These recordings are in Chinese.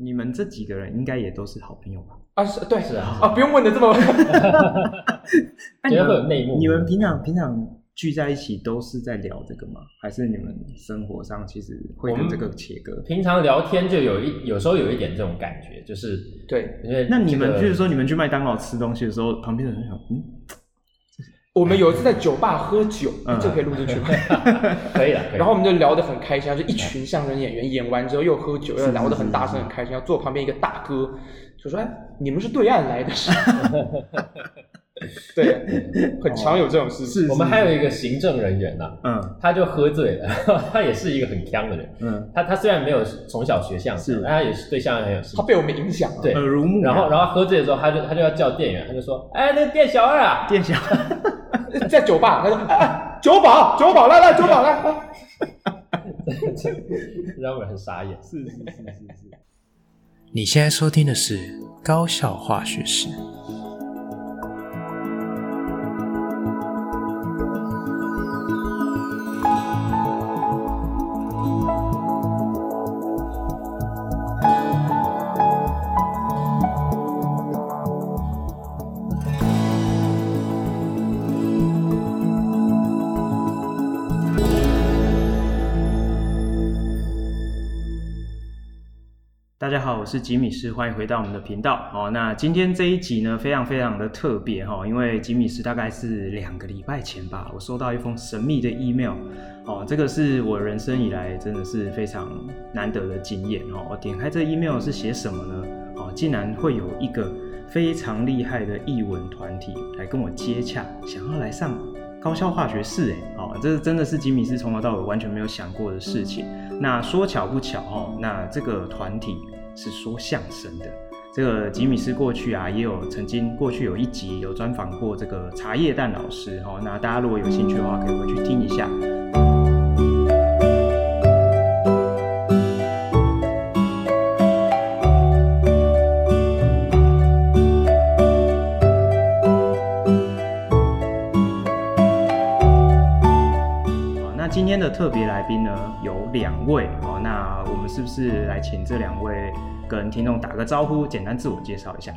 你们这几个人应该也都是好朋友吧？啊，是对，是啊，啊，不用问的这么。那你会有内幕。你们平常平常聚在一起都是在聊这个吗？还是你们生活上其实会跟这个切割？平常聊天就有一有时候有一点这种感觉，就是对，因为那你们就是说你们去麦当劳吃东西的时候，旁边的人想，嗯，我们有一次在酒吧喝酒，嗯、这可以录进去吗？可以了。然后我们就聊得很开心，就一群相声演员演完之后又喝酒，又聊得很大声很开心。要坐旁边一个大哥就说：“哎，你们是对岸来的？”是。对，很常有这种事情。我们还有一个行政人员呢，嗯，他就喝醉了，他也是一个很腔的人，嗯，他他虽然没有从小学相声，但他也是对相声很有兴趣。他被我们影响，对，耳濡目染。然后然后喝醉的时候，他就他就要叫店员，他就说：“哎，那个店小二啊，店小二在酒吧，他说：哎，酒保，酒保，来来，酒保来。” 让我很傻眼。是是是是是。你现在收听的是高效化学式。是吉米斯，欢迎回到我们的频道。哦，那今天这一集呢，非常非常的特别哈，因为吉米斯大概是两个礼拜前吧，我收到一封神秘的 email。哦，这个是我人生以来真的是非常难得的经验哦。我点开这 email 是写什么呢？哦，竟然会有一个非常厉害的译文团体来跟我接洽，想要来上高校化学室。哎，哦，这真的是吉米斯从头到尾完全没有想过的事情。那说巧不巧哦，那这个团体是说相声的。这个吉米斯过去啊，也有曾经过去有一集有专访过这个茶叶蛋老师哦。那大家如果有兴趣的话，可以回去听一下。今天的特别来宾呢，有两位哦，那是不是来请这两位跟听众打个招呼，简单自我介绍一下？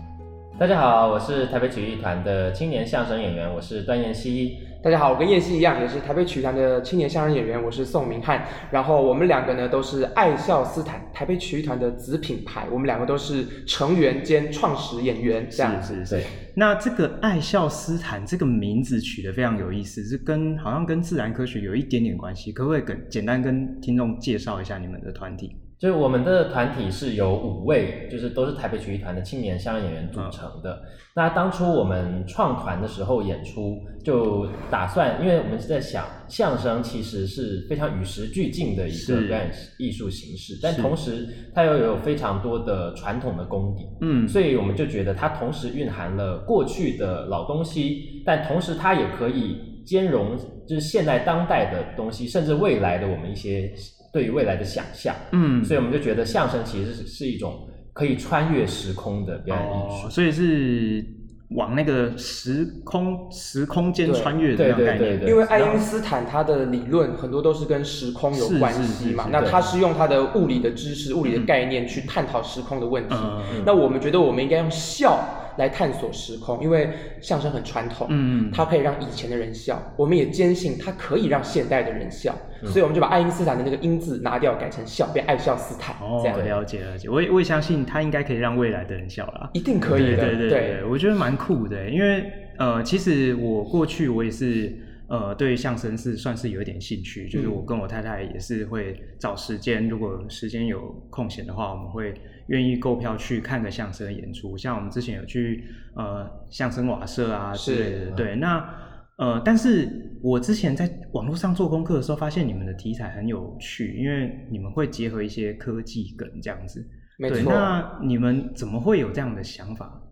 大家好，我是台北曲艺团的青年相声演员，我是段彦希。大家好，我跟彦希一样，也是台北曲艺团的青年相声演员，我是宋明翰。然后我们两个呢，都是爱笑斯坦台北曲艺团的子品牌，我们两个都是成员兼创始演员，这样子。是是是。那这个爱笑斯坦这个名字取得非常有意思，是跟好像跟自然科学有一点点关系，可不可以跟简单跟听众介绍一下你们的团体？就是我们的团体是由五位，就是都是台北曲艺团的青年相声演员组成的。嗯、那当初我们创团的时候演出，就打算，因为我们是在想，相声其实是非常与时俱进的一个表演艺术形式，但同时它又有非常多的传统的功底。嗯，所以我们就觉得它同时蕴含了过去的老东西，但同时它也可以兼容，就是现代当代的东西，甚至未来的我们一些。对于未来的想象，嗯，所以我们就觉得相声其实是是一种可以穿越时空的表演艺术，哦，所以是往那个时空时空间穿越的这样概念。对对对对对，因为爱因斯坦他的理论很多都是跟时空有关系嘛，那他是用他的物理的知识、物理的概念去探讨时空的问题。嗯，那我们觉得我们应该用笑来探索时空，因为相声很传统，嗯，它可以让以前的人笑，我们也坚信它可以让现代的人笑，嗯、所以我们就把爱因斯坦的那个“因”字拿掉，改成“笑”，变爱笑斯坦。哦，了解了解，我也我也相信它应该可以让未来的人笑了，一定可以的。对对对，对，对，我觉得蛮酷的，因为呃，其实我过去我也是呃，对相声是算是有一点兴趣，就是我跟我太太也是会找时间，如果时间有空闲的话，我们会。愿意购票去看个相声演出，像我们之前有去呃相声瓦舍啊之类的，对。那呃，但是我之前在网络上做功课的时候，发现你们的题材很有趣，因为你们会结合一些科技梗这样子。没错。对，那你们怎么会有这样的想法？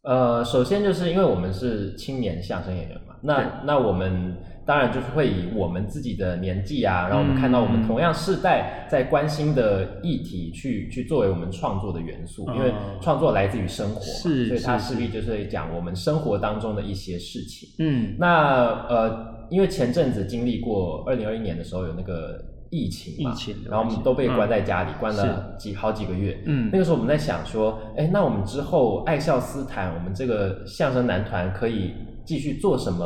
呃，首先就是因为我们是青年相声演员嘛，那那我们。当然就是会以我们自己的年纪啊，然后我们看到我们同样世代在关心的议题去，去去作为我们创作的元素，因为创作来自于生活嘛，是，所以它势必就是会讲我们生活当中的一些事情。嗯，那呃，因为前阵子经历过二零二一年的时候有那个疫情嘛，疫情，然后我们都被关在家里，嗯、关了几好几个月。嗯，那个时候我们在想说，哎，那我们之后爱笑斯坦，我们这个相声男团可以继续做什么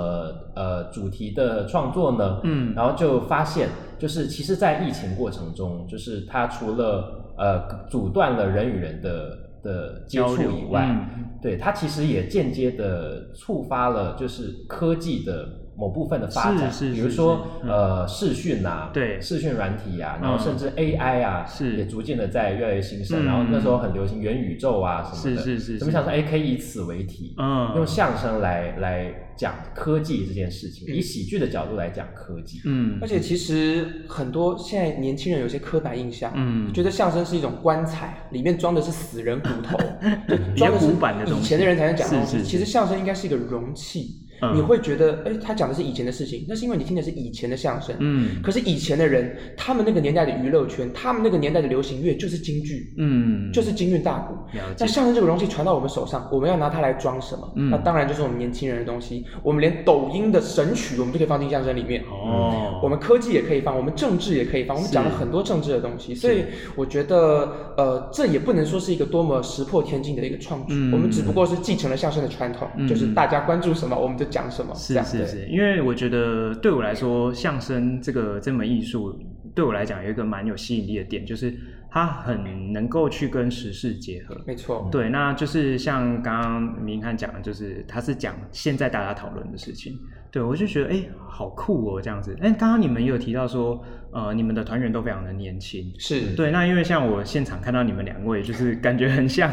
呃主题的创作呢？嗯，然后就发现，就是其实，在疫情过程中，就是它除了呃阻断了人与人的的接触以外，嗯、对它其实也间接的触发了就是科技的。某部分的发展，是是是是，比如说、嗯、呃视讯啊，对。视讯软体啊，然后甚至 AI 啊，是。也逐渐的在越来越兴盛。嗯、然后那时候很流行元宇宙啊什么的，是是是，怎么想说哎可以以此为题，嗯，用相声来来讲科技这件事情，嗯、以喜剧的角度来讲科技，嗯，而且其实很多现在年轻人有些刻板印象，嗯，觉得相声是一种棺材，里面装的是死人骨头，装的是古板的东西，以前的人才能讲的东西。是是是，其实相声应该是一个容器。嗯、你会觉得，哎，他讲的是以前的事情，那是因为你听的是以前的相声。嗯。可是以前的人，他们那个年代的娱乐圈，他们那个年代的流行乐就是京剧，嗯，就是京韵大鼓。那相声这个东西传到我们手上，我们要拿它来装什么？嗯。那当然就是我们年轻人的东西。我们连抖音的神曲，我们都可以放进相声里面。哦。我们科技也可以放，我们政治也可以放，我们讲了很多政治的东西。所以我觉得，呃，这也不能说是一个多么石破天惊的一个创举。嗯。我们只不过是继承了相声的传统，嗯、就是大家关注什么，我们就讲什么。是。是是，因为我觉得对我来说，相声这个这门艺术对我来讲有一个蛮有吸引力的点，就是它很能够去跟时事结合。没错，对，那就是像刚刚明翰讲的，就是他是讲现在大家讨论的事情。对，我就觉得哎，好酷哦，这样子。哎，刚刚你们也有提到说，呃，你们的团员都非常的年轻。是对，那因为像我现场看到你们两位，就是感觉很像。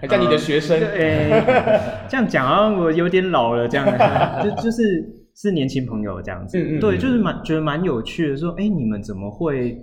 还叫你的学生，对、呃，这样讲啊，我有点老了，这样，就就是是年轻朋友这样子，嗯嗯，对，就是蛮觉得蛮有趣的，说，哎，你们怎么会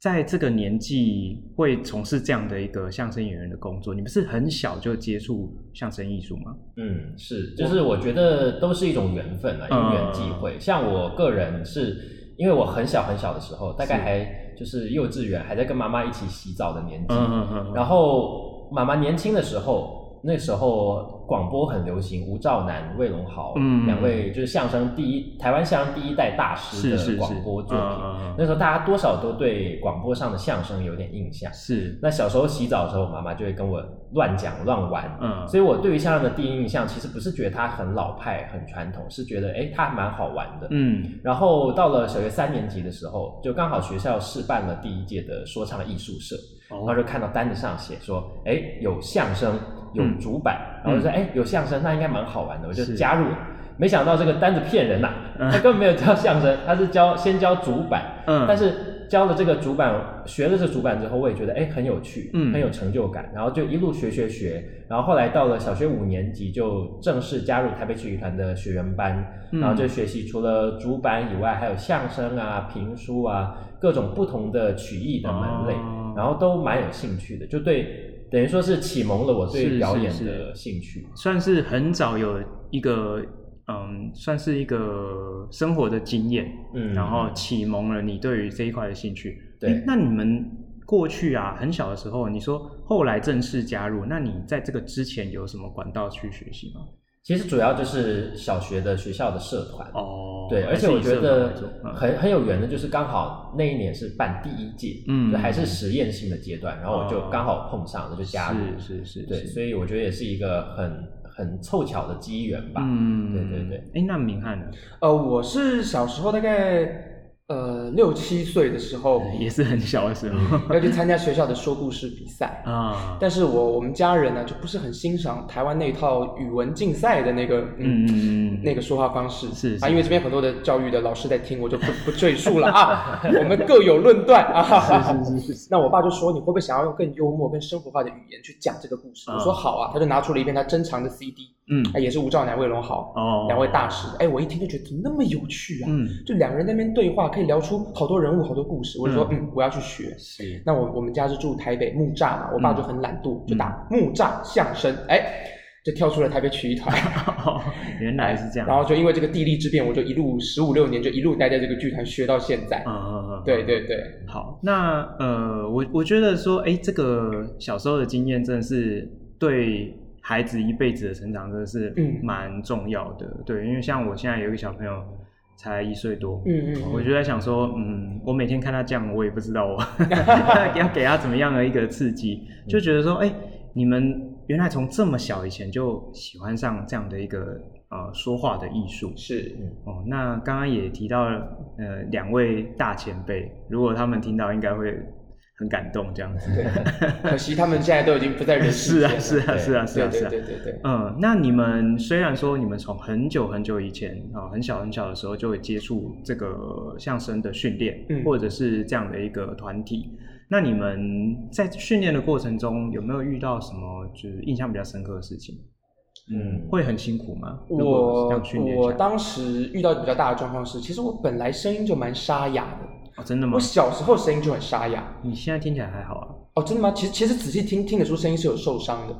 在这个年纪会从事这样的一个相声演员的工作？你们是很小就接触相声艺术吗？嗯，是，就是我觉得都是一种缘分啊，因缘际会。像我个人是因为我很小很小的时候，大概还就是幼稚园，还在跟妈妈一起洗澡的年纪，嗯嗯嗯，然后。妈妈年轻的时候，那时候广播很流行，吴兆南、魏龙豪、嗯、两位就是相声第一台湾相声第一代大师的广播作品。那时候大家多少都对广播上的相声有点印象。是。那小时候洗澡的时候，妈妈就会跟我乱讲乱玩。嗯。所以我对于相声的第一印象，其实不是觉得它很老派、很传统，是觉得哎，它还蛮好玩的。嗯。然后到了小学三年级的时候，就刚好学校试办了第一届的说唱艺术社。然后就看到单子上写说，哎，有相声，有主板，嗯、然后就说，哎，有相声，那应该蛮好玩的，我就加入了。没想到这个单子骗人呐、啊，他根本没有教相声，他是教先教主板，嗯，但是教了这个主板，学了这主板之后，我也觉得哎很有趣，嗯，很有成就感，然后就一路学学学，然后后来到了小学五年级就正式加入台北曲艺团的学员班，嗯、然后就学习除了主板以外，还有相声啊、评书啊，各种不同的曲艺的门类。哦然后都蛮有兴趣的，就对，等于说是启蒙了我对表演的兴趣，是是是，算是很早有一个，嗯，算是一个生活的经验，嗯，然后启蒙了你对于这一块的兴趣。对，那你们过去啊，很小的时候，你说后来正式加入，那你在这个之前有什么管道去学习吗？其实主要就是小学的学校的社团哦，对，而且我觉得很很有缘的，就是刚好那一年是办第一届，嗯，就还是实验性的阶段，然后我就刚好碰上了，就加入，是是是，对，所以我觉得也是一个很很凑巧的机缘吧，嗯，对对对。哎，那明翰呢？呃，我是小时候大概。呃，六七岁的时候，也是很小的时候，要去参加学校的说故事比赛啊。但是我我们家人呢，就不是很欣赏台湾那一套语文竞赛的那个嗯嗯那个说话方式是，是啊，因为这边很多的教育的老师在听，我就不不赘述了啊。我们各有论断啊。是是是是。那我爸就说，你会不会想要用更幽默、更生活化的语言去讲这个故事？我说好啊，他就拿出了一片他珍藏的 CD，嗯，也是吴兆南、魏龙豪哦，两位大师。哎，我一听就觉得怎么那么有趣啊，嗯，就两个人在那边对话。可以聊出好多人物、好多故事，我就说，嗯，我要去学。是，那我我们家是住台北木栅嘛，我爸就很懒惰，就打木栅相声，哎，就跳出了台北曲艺团。原来是这样。然后就因为这个地利之便，我就一路十五六年就一路待在这个剧团学到现在。嗯嗯嗯，对对对。好，那呃，我我觉得说，哎，这个小时候的经验真的是对孩子一辈子的成长真的是蛮重要的。对，因为像我现在有一个小朋友。才一岁多。嗯嗯，我就在想说，嗯，我每天看他这样，我也不知道我 要给他怎么样的一个刺激，就觉得说，哎、欸，你们原来从这么小以前就喜欢上这样的一个呃说话的艺术。是，哦，那刚刚也提到了，呃，两位大前辈，如果他们听到，应该会。很感动这样子，可惜他们现在都已经不在人世间了。是啊，是啊，是啊，是啊，对对对对。嗯，那你们虽然说你们从很久很久以前啊，很小很小的时候就会接触这个相声的训练，嗯，或者是这样的一个团体，那你们在训练的过程中有没有遇到什么就是印象比较深刻的事情？嗯，会很辛苦吗？我我当时遇到比较大的状况是，其实我本来声音就蛮沙哑的。哦，真的吗？我小时候声音就很沙哑。你现在听起来还好啊？哦，真的吗？其实其实仔细听听得出声音是有受伤的。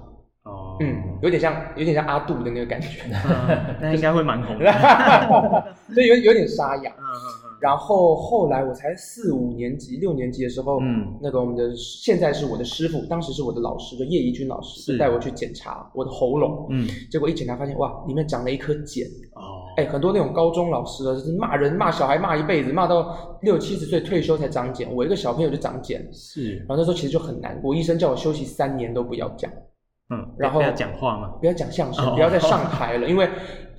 哦，嗯，有点像有点像阿杜的那个感觉。那应该会蛮红的。所以有有点沙哑。嗯嗯嗯。然后后来我才四五年级、六年级的时候，嗯，那个我们的现在是我的师傅，当时是我的老师，就叶怡君老师，是带我去检查我的喉咙，嗯，结果一检查发现，哇，里面长了一颗茧，哦，哎，很多那种高中老师啊，就是骂人骂小孩骂一辈子，骂到六七十岁退休才长茧，我一个小朋友就长茧，是，然后那时候其实就很难过，医生叫我休息三年都不要讲，嗯，然后不要讲话嘛？不要讲相声，不要再上台了，因为。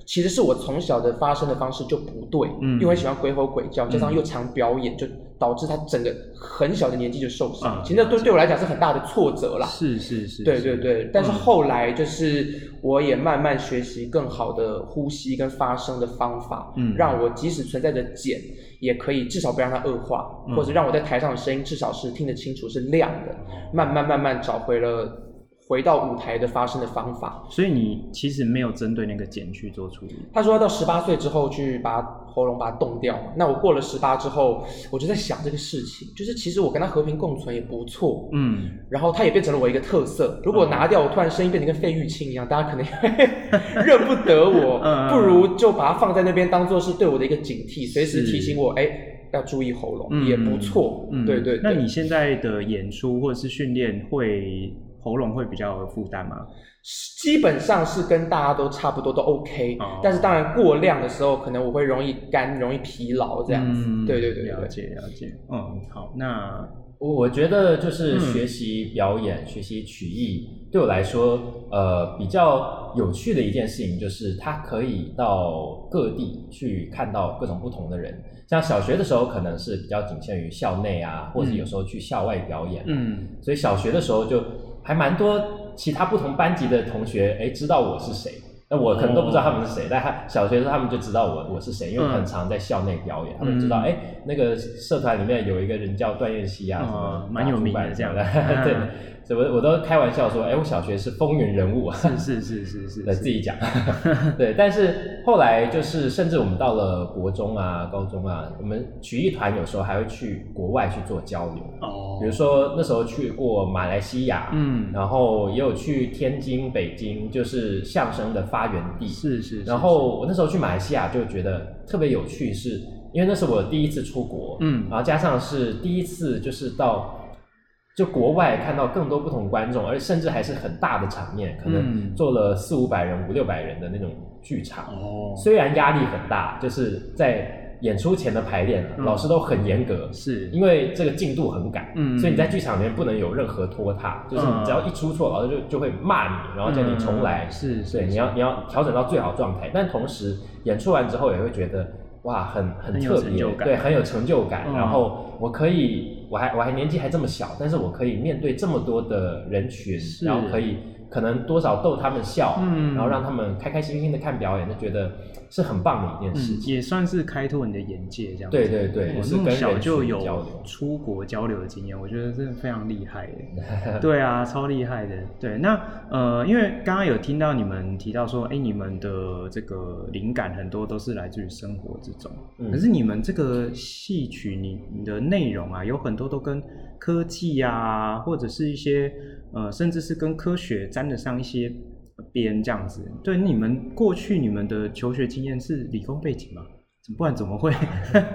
其实是我从小的发声的方式就不对，嗯，因为喜欢鬼吼鬼叫，加上又常表演，嗯、就导致他整个很小的年纪就受伤。嗯、其实对对我来讲是很大的挫折啦。是是是。对对对，但是后来就是我也慢慢学习更好的呼吸跟发声的方法，嗯，让我即使存在着茧，也可以至少不让它恶化，嗯、或者让我在台上的声音至少是听得清楚是亮的，慢慢慢慢找回了。回到舞台的发声的方法，所以你其实没有针对那个茧去做处理。他说要到十八岁之后去把喉咙把它冻掉嘛。那我过了十八之后，我就在想这个事情，就是其实我跟他和平共存也不错。嗯，然后他也变成了我一个特色。如果拿掉，我突然声音变成跟费玉清一样，大家可能 认不得我。不如就把它放在那边，当做是对我的一个警惕，随时提醒我，哎，要注意喉咙，也不错。嗯，对对。那你现在的演出或者是训练会？喉咙会比较有负担吗？基本上是跟大家都差不多，都 OK。哦、但是当然过量的时候，可能我会容易干、容易疲劳这样子。嗯、对对对，了解了解。嗯，好，那我我觉得就是学习表演、嗯、学习曲艺，对我来说，呃，比较有趣的一件事情就是，它可以到各地去看到各种不同的人。像小学的时候，可能是比较仅限于校内啊，或者有时候去校外表演。嗯，所以小学的时候就。还蛮多其他不同班级的同学，哎，知道我是谁。那我可能都不知道他们是谁，哦、但他小学时候他们就知道我我是谁，因为很常在校内表演，嗯、他们知道，哎，那个社团里面有一个人叫段彦希啊，什么蛮有名的这样的，对。我我都开玩笑说，哎，我小学是风云人物，是是是是是，自己讲，对。但是后来就是，甚至我们到了国中啊、高中啊，我们曲艺团有时候还会去国外去做交流。哦。比如说那时候去过马来西亚，嗯，然后也有去天津、北京，就是相声的发源地。是是。然后我那时候去马来西亚就觉得特别有趣，是因为那是我第一次出国，嗯，然后加上是第一次就是到。就国外看到更多不同观众，而甚至还是很大的场面，可能做了四五百人、五六百人的那种剧场。哦，虽然压力很大，就是在演出前的排练，老师都很严格，是。因为这个进度很赶，嗯，所以你在剧场里面不能有任何拖沓，就是你只要一出错，老师就就会骂你，然后叫你重来，是，对，你要你要调整到最好状态。但同时演出完之后也会觉得，哇，很很特别，对，很有成就感，然后我可以。我还我还年纪还这么小，但是我可以面对这么多的人群，然后可以可能多少逗他们笑，嗯，然后让他们开开心心的看表演，就觉得是很棒的一件事情，嗯，也算是开拓你的眼界这样。对对对，我那么小就有出国交流的经验，我觉得真的非常厉害的。对啊，超厉害的。对，那呃，因为刚刚有听到你们提到说，哎，你们的这个灵感很多都是来自于生活之中，嗯，可是你们这个戏曲，你你的内容啊，有很多都跟科技啊，或者是一些呃，甚至是跟科学沾得上一些边这样子。对，你们过去你们的求学经验是理工背景吗？不然怎么会？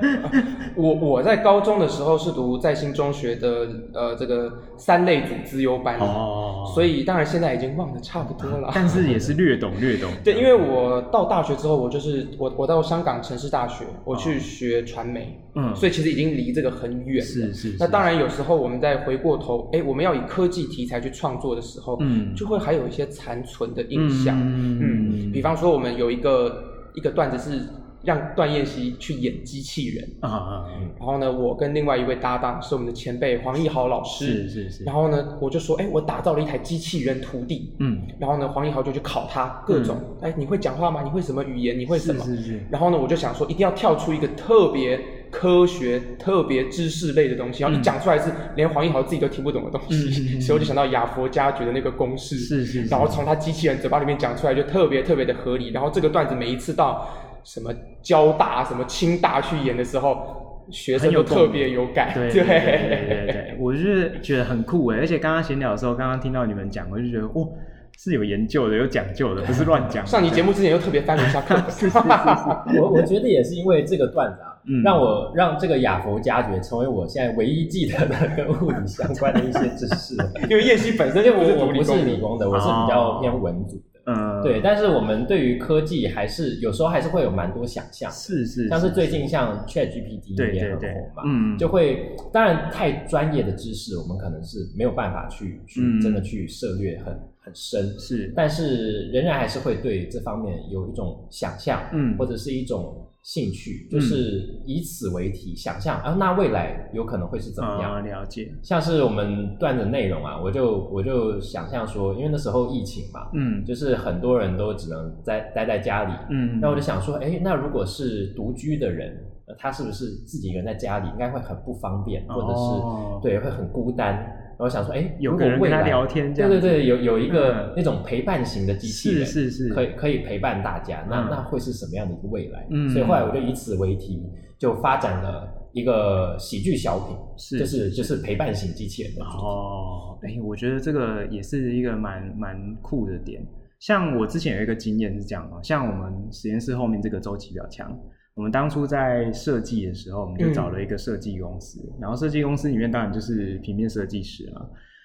我我在高中的时候是读在新中学的呃这个三类组资优班哦，所以当然现在已经忘得差不多了，但是也是略懂略懂。对，因为我到大学之后，我就是我我到香港城市大学，我去学传媒，嗯，所以其实已经离这个很远了。是是。那当然有时候我们再回过头，哎，我们要以科技题材去创作的时候，嗯，就会还有一些残存的印象，嗯嗯，比方说我们有一个一个段子是。让段彦希去演机器人啊啊！然后呢，我跟另外一位搭档是我们的前辈黄义豪老师，是是是。然后呢，我就说，哎，我打造了一台机器人徒弟，嗯。然后呢，黄义豪就去考他各种，哎，你会讲话吗？你会什么语言？你会什么？是是是。然后呢，我就想说，一定要跳出一个特别科学、特别知识类的东西，然后一讲出来是连黄义豪自己都听不懂的东西，所以我就想到亚佛加爵的那个公式，是是。然后从他机器人嘴巴里面讲出来，就特别特别的合理。然后这个段子每一次到。什么交大、什么清大去演的时候，学生都特别有感。对对对对对，我就是觉得很酷哎！而且刚刚闲聊的时候，刚刚听到你们讲，我就觉得哦，是有研究的，有讲究的，不是乱讲。上你节目之前又特别翻了一下课。是是是是。我我觉得也是因为这个段子啊，嗯、让我让这个雅佛家爵成为我现在唯一记得的跟物理相关的一些知识。因为叶希本身就不是我不是理工的，我是比较偏文组。嗯，对，但是我们对于科技还是有时候还是会有蛮多想象，是是，像是最近像 ChatGPT 也很红嘛，嗯，就会当然太专业的知识，我们可能是没有办法去去真的去涉猎很很深，是，但是仍然还是会对这方面有一种想象，嗯，或者是一种。兴趣就是以此为题，想象啊，那未来有可能会是怎么样？了解，像是我们段的内容啊，我就我就想象说，因为那时候疫情嘛，嗯，就是很多人都只能在待在家里，嗯，那我就想说，哎，那如果是独居的人，他是不是自己一个人在家里，应该会很不方便，或者是对，会很孤单。我想说，哎，有个人跟他聊天，这样对对对，有有一个那种陪伴型的机器人，是是是，可以可以陪伴大家，那那会是什么样的一个未来？嗯，所以后来我就以此为题，就发展了一个喜剧小品，是就是就是陪伴型机器人的哦。哎，我觉得这个也是一个蛮蛮酷的点。像我之前有一个经验是这样哦，像我们实验室后面这个周期比较强。我们当初在设计的时候，我们就找了一个设计公司，嗯、然后设计公司里面当然就是平面设计师嘛。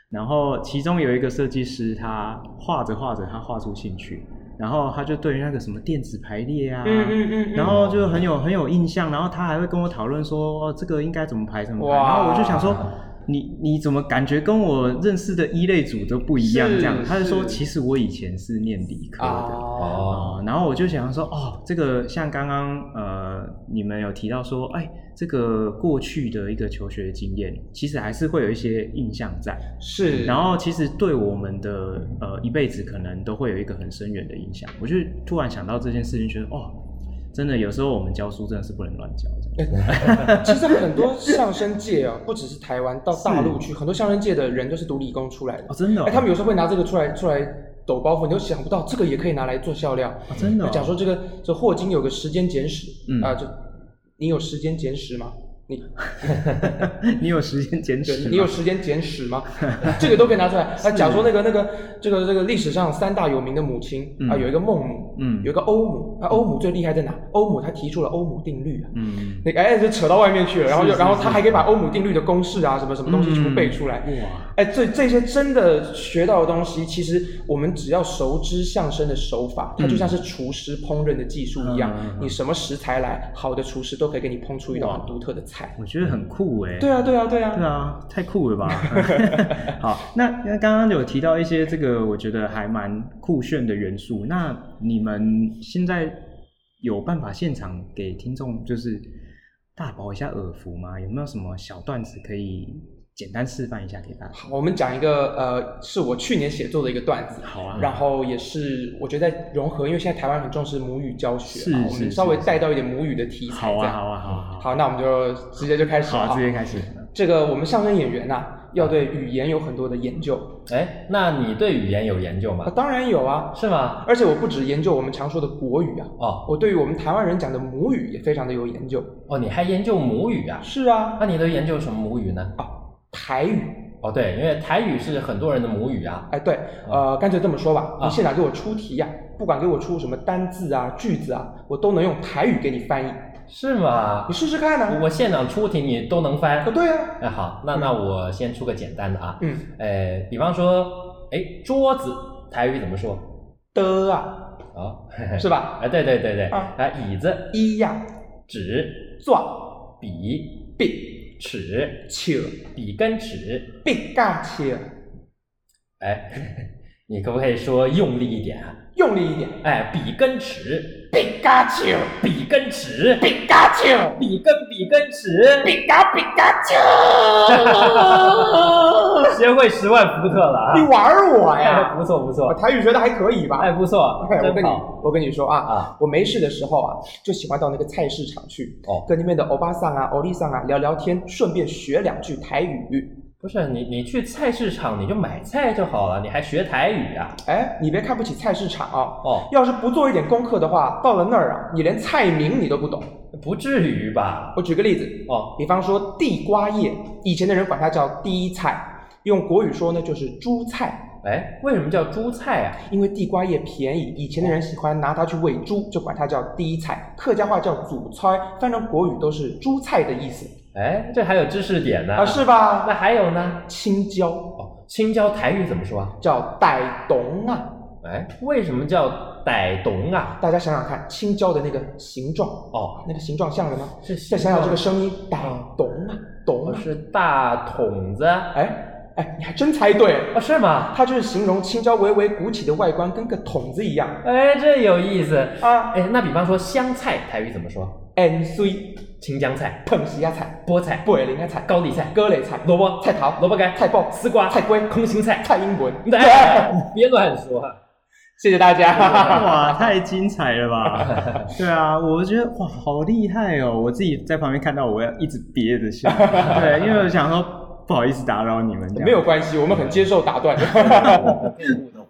然后其中有一个设计师，他画着画着，他画出兴趣，然后他就对于那个什么电子排列啊，嗯嗯嗯，然后就很有很有印象，然后他还会跟我讨论说，哦，这个应该怎么排怎么排，然后我就想说。你你怎么感觉跟我认识的一类组都不一样？这样，他就说，其实我以前是念理科的哦、呃，然后我就想说，哦，这个像刚刚呃你们有提到说，哎，这个过去的一个求学经验，其实还是会有一些印象在，是，然后其实对我们的呃一辈子可能都会有一个很深远的影响。我就突然想到这件事情，觉得哦。真的，有时候我们教书真的是不能乱教。其实很多相声界啊，不只是台湾，到大陆去，很多相声界的人都是读理工出来的。哦，真的、哦。哎，他们有时候会拿这个出来出来抖包袱，你都想不到这个也可以拿来做笑料。哦、真的、哦。讲说这个，这霍金有个时间简史，嗯啊，就你有时间简史吗？你，你有时间简史？你有时间简史吗？这个都可以拿出来。他讲说那个那个这个这个历史上三大有名的母亲啊，有一个孟母，嗯，有一个欧母。那欧母最厉害在哪？欧母她提出了欧姆定律啊，嗯，那哎就扯到外面去了。然后就然后他还可以把欧姆定律的公式啊，什么什么东西全部背出来。哇，哎，这这些真的学到的东西，其实我们只要熟知相声的手法，它就像是厨师烹饪的技术一样。你什么食材来，好的厨师都可以给你烹出一道很独特的菜。我觉得很酷哎！对啊，对啊，对啊，对啊，太酷了吧！好，那那刚刚有提到一些这个，我觉得还蛮酷炫的元素。那你们现在有办法现场给听众就是大饱一下耳福吗？有没有什么小段子可以？简单示范一下给大家。好，我们讲一个呃，是我去年写作的一个段子。好啊。然后也是我觉得在融合，因为现在台湾很重视母语教学，是，我们稍微带到一点母语的题材。好啊，好啊，好啊。好，那我们就直接就开始。好，直接开始。这个我们相声演员呐，要对语言有很多的研究。哎，那你对语言有研究吗？当然有啊。是吗？而且我不止研究我们常说的国语啊。哦。我对于我们台湾人讲的母语也非常的有研究。哦，你还研究母语啊？是啊。那你都研究什么母语呢？啊，台语。哦，对，因为台语是很多人的母语啊。哎，对，呃，干脆这么说吧，你现场给我出题呀，不管给我出什么单字啊、句子啊，我都能用台语给你翻译。是吗？你试试看呢。我现场出题你都能翻。对啊。哎，好，那那我先出个简单的啊。嗯。哎，比方说，哎，桌子台语怎么说？的啊。哦，是吧？哎，对对对对。啊。啊，椅子。一呀。纸。抓。笔。笔。尺。尺。笔跟尺。笔杆尺。哎，你可不可以说用力一点啊？用力一点。哎，比根尺。笔加尺。笔跟尺。笔加尺。笔跟笔跟尺。笔加笔加尺。学会十万伏特了啊！你玩我呀？不错不错，台语学的还可以吧？哎，不错。我跟你我跟你说啊啊，我没事的时候啊，就喜欢到那个菜市场去，哦，跟那边的欧巴桑啊、欧丽桑啊聊聊天，顺便学两句台语。不是你，你去菜市场你就买菜就好了，你还学台语啊？哎，你别看不起菜市场啊！哦，要是不做一点功课的话，到了那儿啊，你连菜名你都不懂。不至于吧？我举个例子哦，比方说地瓜叶，以前的人管它叫第一菜，用国语说呢就是猪菜。哎，为什么叫猪菜啊？因为地瓜叶便宜，以前的人喜欢拿它去喂猪，就管它叫第一菜。客家话叫祖菜，翻成国语都是猪菜的意思。哎，这还有知识点呢啊，是吧？那还有呢？青椒哦，青椒台语怎么说啊？叫傣董啊。哎，为什么叫傣董啊？大家想想看，青椒的那个形状哦，那个形状像什么？是。再想想这个声音，傣董啊，董是大筒子。哎哎，你还真猜对哦？是吗？它就是形容青椒微微鼓起的外观，跟个筒子一样。哎，这有意思啊！哎，那比方说香菜台语怎么说？芫荽。青江菜、澎西亚菜、菠菜、贝林亚菜、高丽菜、鸽类菜、萝卜、菜头、萝卜干、菜脯、丝瓜、菜龟、空心菜、蔡英文。对，别乱说。谢谢大家。哇，太精彩了吧？对啊，我觉得哇，好厉害哦！我自己在旁边看到，我要一直憋着笑。对，因为我想说，不好意思打扰你们。没有关系，我们很接受打断。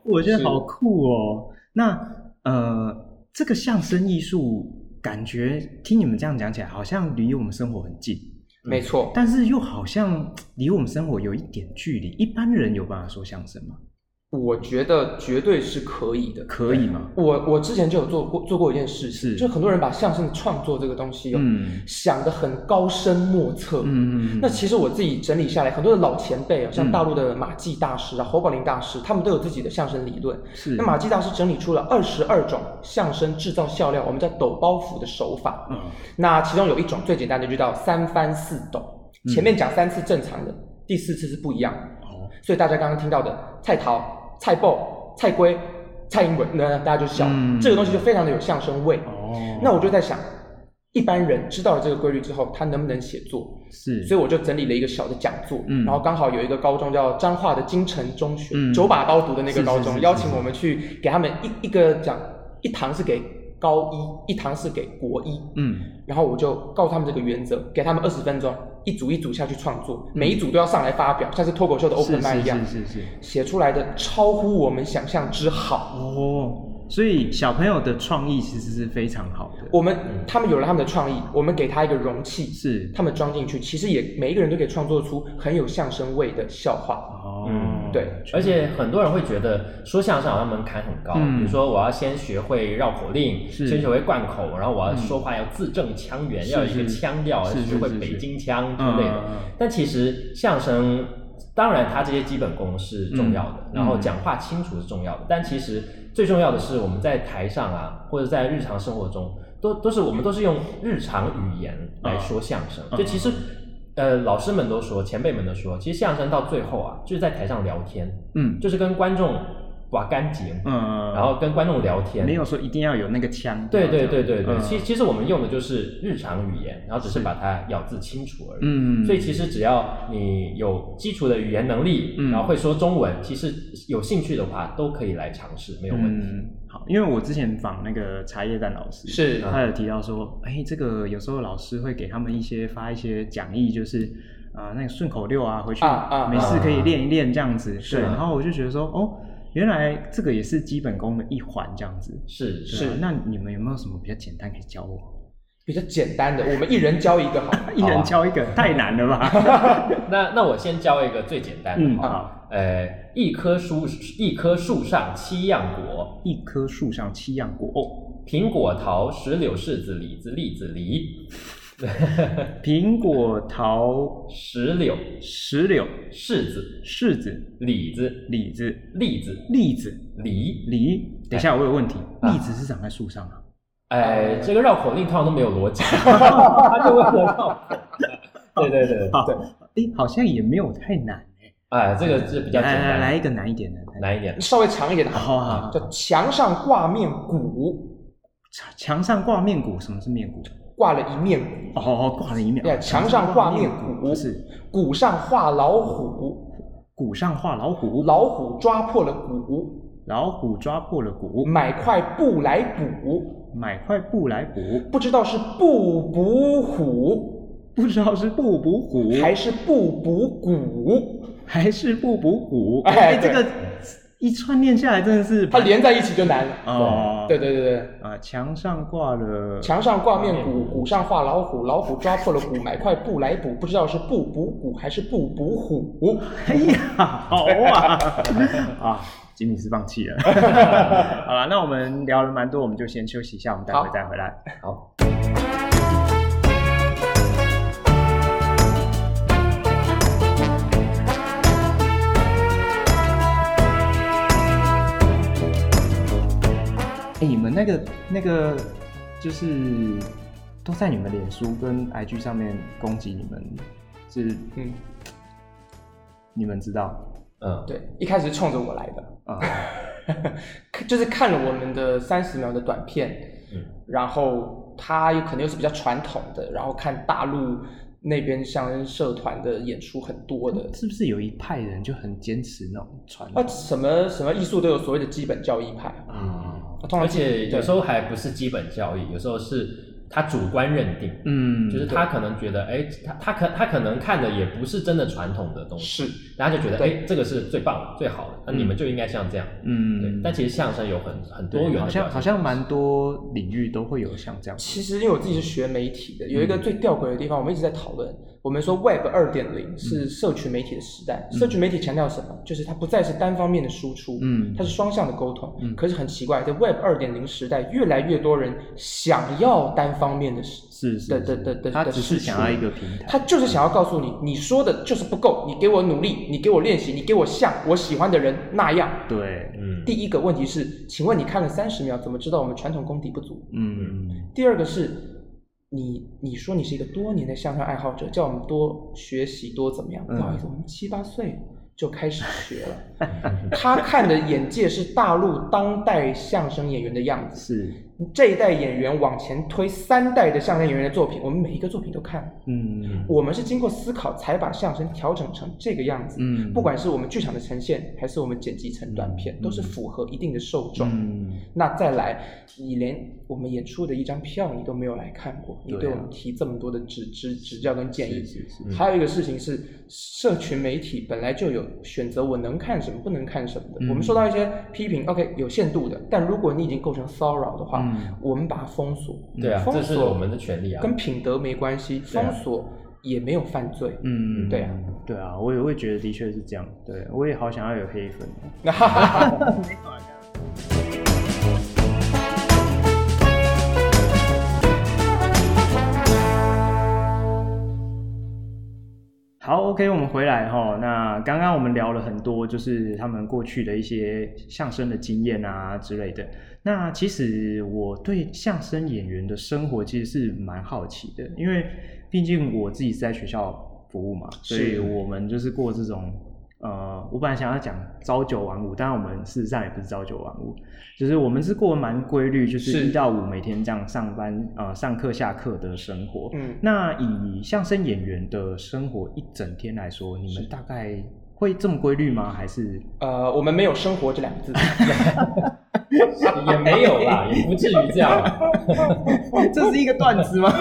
我觉得好酷哦。那呃，这个相声艺术。感觉听你们这样讲起来，好像离我们生活很近，没错，但是又好像离我们生活有一点距离。一般人有办法说相声吗？我觉得绝对是可以的，可以吗？我我之前就有做过做过一件事情，是就很多人把相声创作这个东西，嗯，想得很高深莫测，嗯嗯。那其实我自己整理下来，很多的老前辈啊，像大陆的马季大师啊、侯宝林大师，他们都有自己的相声理论。是。那马季大师整理出了二十二种相声制造笑料，我们叫抖包袱的手法。嗯。那其中有一种最简单的，就叫三翻四抖，前面讲三次正常的，第四次是不一样的。哦。所以大家刚刚听到的菜桃、菜脯。菜龟、蔡英文，那大家就笑，嗯，这个东西就非常的有相声味。哦，那我就在想，一般人知道了这个规律之后，他能不能写作？是，所以我就整理了一个小的讲座，嗯，然后刚好有一个高中叫彰化的金城中学，嗯，九把刀读的那个高中，邀请我们去给他们一一个讲，一堂是给高一，一堂是给国一，嗯，然后我就告诉他们这个原则，给他们二十分钟。一组一组下去创作，每一组都要上来发表，像是脱口秀的 open mic 一样，是是是，是，写出来的超乎我们想象之好。哦。所以小朋友的创意其实是非常好的。我们他们有了他们的创意，我们给他一个容器，是他们装进去，其实也每一个人都可以创作出很有相声味的笑话。哦，嗯，对。而且很多人会觉得说相声好像门槛很高，嗯，比如说我要先学会绕口令，先学会贯口，然后我要说话要字正腔圆，嗯，要有一个腔调，要学会北京腔之类的。但其实相声。当然，他这些基本功是重要的，嗯、然后讲话清楚是重要的，嗯、但其实最重要的是我们在台上啊，或者在日常生活中，都都是我们都是用日常语言来说相声。就其实，呃，老师们都说，前辈们都说，其实相声到最后啊，就是在台上聊天，嗯，就是跟观众。刮干净，嗯，然后跟观众聊天，没有说一定要有那个腔。对对对对对，嗯、其其实我们用的就是日常语言，然后只是把它咬字清楚而已。嗯，所以其实只要你有基础的语言能力，嗯，然后会说中文，其实有兴趣的话都可以来尝试，没有问题。嗯、好，因为我之前访那个茶叶蛋老师，是，他有提到说，哎，这个有时候老师会给他们一些发一些讲义，就是啊、呃、那个顺口溜啊，回去啊没事可以练一练这样子。啊啊、对，然后我就觉得说，哦。原来这个也是基本功的一环，这样子。是是。那你们有没有什么比较简单可以教我？比较简单的，我们一人教一个好，一人教一个太难了吧？那那我先教一个最简单的，嗯好，呃，一棵树一棵树上七样果，一棵树上七样果，哦，苹果桃石榴柿子李子栗子梨，苹果桃石榴。石榴。柿子。柿子。李子。李子。栗子。栗子梨梨，等一下我有问题，栗子是长在树上啊？哎，这个绕口令通常都没有逻辑，他就为了绕口。对对对对，哎，好像也没有太难。哎。哎，这个是比较简单。来来一个难一点的，难一点，稍微长一点的。好好好，叫墙上挂面鼓。墙上挂面鼓，什么是面鼓？挂了一面鼓。哦，挂了一面。对，墙上挂面鼓是鼓上画老虎，鼓上画老虎，老虎抓破了鼓。老虎抓破了鼓，买块布来补。买块布来补，不知道是布补虎，不知道是布补虎，还是布补鼓，还是布补鼓。哎，这个一串念下来真的是，它连在一起就难了。哦，对对对对，啊，墙上挂了，墙上挂面鼓，鼓上画老虎，老虎抓破了鼓，买块布来补，不知道是布补鼓还是布补虎。哎呀，好啊，啊。吉米斯放弃了，好了，那我们聊了蛮多，我们就先休息一下，我们待会再回来。好。哎、欸，你们那个那个就是都在你们脸书跟 IG 上面攻击你们，是嗯，你们知道？嗯，对，一开始是冲着我来的啊，就是看了我们的三十秒的短片，嗯，然后他可能又是比较传统的，然后看大陆那边像社团的演出很多的，是不是有一派人就很坚持那种传统？啊，什么什么艺术都有所谓的基本教义派，嗯，而且有时候还不是基本教育，有时候是。他主观认定，嗯，就是他可能觉得，哎，他他可他可能看的也不是真的传统的东西，是，大家就觉得，哎，这个是最棒的、最好的，那你们就应该像这样，嗯，对。但其实相声有很很多元，好像好像蛮多领域都会有像这样。其实因为我自己是学媒体的，有一个最吊诡的地方，我们一直在讨论。我们说 Web 二点零是社群媒体的时代，嗯、社群媒体强调什么？就是它不再是单方面的输出，嗯，它是双向的沟通。嗯，可是很奇怪，在 Web 二点零时代，越来越多人想要单方面的，是是的的的的，他只是想要一个平台，他就是想要告诉你，你说的就是不够，你给我努力，你给我练习，你给我像我喜欢的人那样。对，嗯。第一个问题是，请问你看了三十秒，怎么知道我们传统功底不足？嗯。第二个是。你你说你是一个多年的相声爱好者，叫我们多学习多怎么样？不好意思，我们七八岁就开始学了。他看的眼界是大陆当代相声演员的样子，是。这一代演员往前推三代的相声演员的作品，我们每一个作品都看。嗯，我们是经过思考才把相声调整成这个样子。嗯，不管是我们剧场的呈现，还是我们剪辑成短片，都是符合一定的受众。嗯，那再来，你连我们演出的一张票你都没有来看过，你对我们提这么多的指指指教跟建议。是是是。还有一个事情是，社群媒体本来就有选择我能看什么，不能看什么的。我们受到一些批评，OK，有限度的。但如果你已经构成骚扰的话，嗯，我们把它封锁，对啊，这是我们的权利啊，跟品德没关系，封锁也没有犯罪，嗯，对啊，对啊，我也会觉得的确是这样，对，我也好想要有黑粉，好，OK，我们回来哈。那刚刚我们聊了很多，就是他们过去的一些相声的经验啊之类的。那其实我对相声演员的生活其实是蛮好奇的，因为毕竟我自己是在学校服务嘛，所以我们就是过这种呃，我本来想要讲朝九晚五，但我们事实上也不是朝九晚五，就是我们是过蛮规律，就是一到五每天这样上班呃上课下课的生活。嗯，那以相声演员的生活一整天来说，你们大概会这么规律吗？还是呃，我们没有生活这两个字。也没有啦，也不至于这样。这是一个段子吗？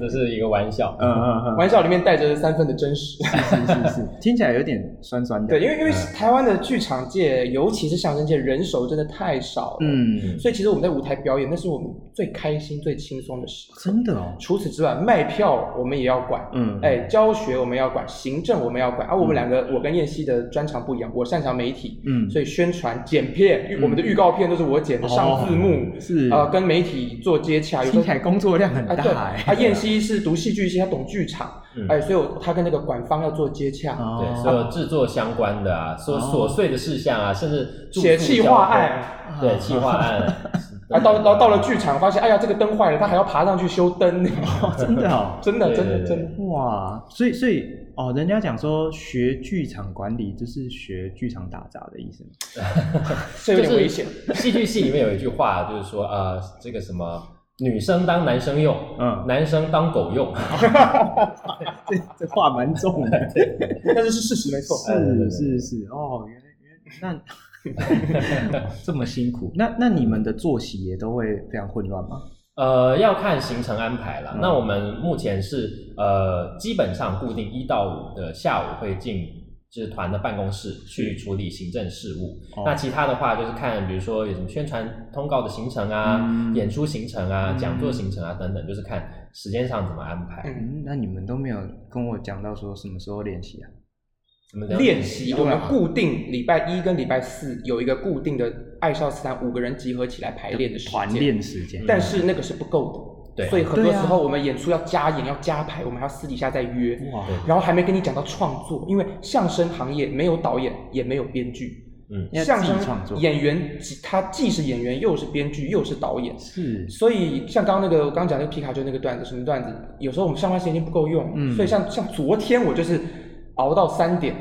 这是一个玩笑。嗯嗯嗯，玩笑里面带着三分的真实。是是是是，听起来有点酸酸的。对，因为因为台湾的剧场界，尤其是相声界，人手真的太少了。嗯，所以其实我们在舞台表演，那是我们最开心、最轻松的时候。真的哦。除此之外，卖票我们也要管。嗯。哎，教学我们要管，行政我们要管。而我们两个，我跟燕西的专长不一样，我擅长媒体。嗯。所以宣传、剪片，我们的预告片都是我剪的，上字幕是啊，跟媒体做接洽。听起来工作量很大。对。啊，燕西是读戏剧系，他懂剧场。哎，所以他跟那个馆方要做接洽。对，所有制作相关的啊，所琐碎的事项啊，甚至写企划案。对，企划案。啊，到到到了剧场，发现哎呀，这个灯坏了，他还要爬上去修灯。真的哦，真的真的真的哇！所以所以哦，人家讲说学剧场管理就是学剧场打杂的意思，这有点危险。戏剧系里面有一句话，就是说呃，这个什么女生当男生用，嗯，男生当狗用。这这话蛮重的，但是是事实没错。是是是哦，原来原来那。这么辛苦，那那你们的作息也都会非常混乱吗？呃，要看行程安排了。嗯、那我们目前是呃，基本上固定一到五的下午会进就是团的办公室去处理行政事务。嗯、那其他的话就是看，比如说有什么宣传通告的行程啊、嗯、演出行程啊、讲座行程啊等等，就是看时间上怎么安排。嗯，那你们都没有跟我讲到说什么时候练习啊？练习，我们固定礼拜一跟礼拜四有一个固定的爱少斯坦五个人集合起来排练的时间，团练时间。但是那个是不够的，对，所以很多时候我们演出要加演要加排，我们还要私底下再约。哇，然后还没跟你讲到创作，因为相声行业没有导演也没有编剧，嗯，相声演员他既是演员又是编剧又是导演，是，所以像刚刚那个我刚讲那个皮卡丘那个段子什么段子，有时候我们上班时间不够用，嗯，所以像像昨天我就是。熬到三点，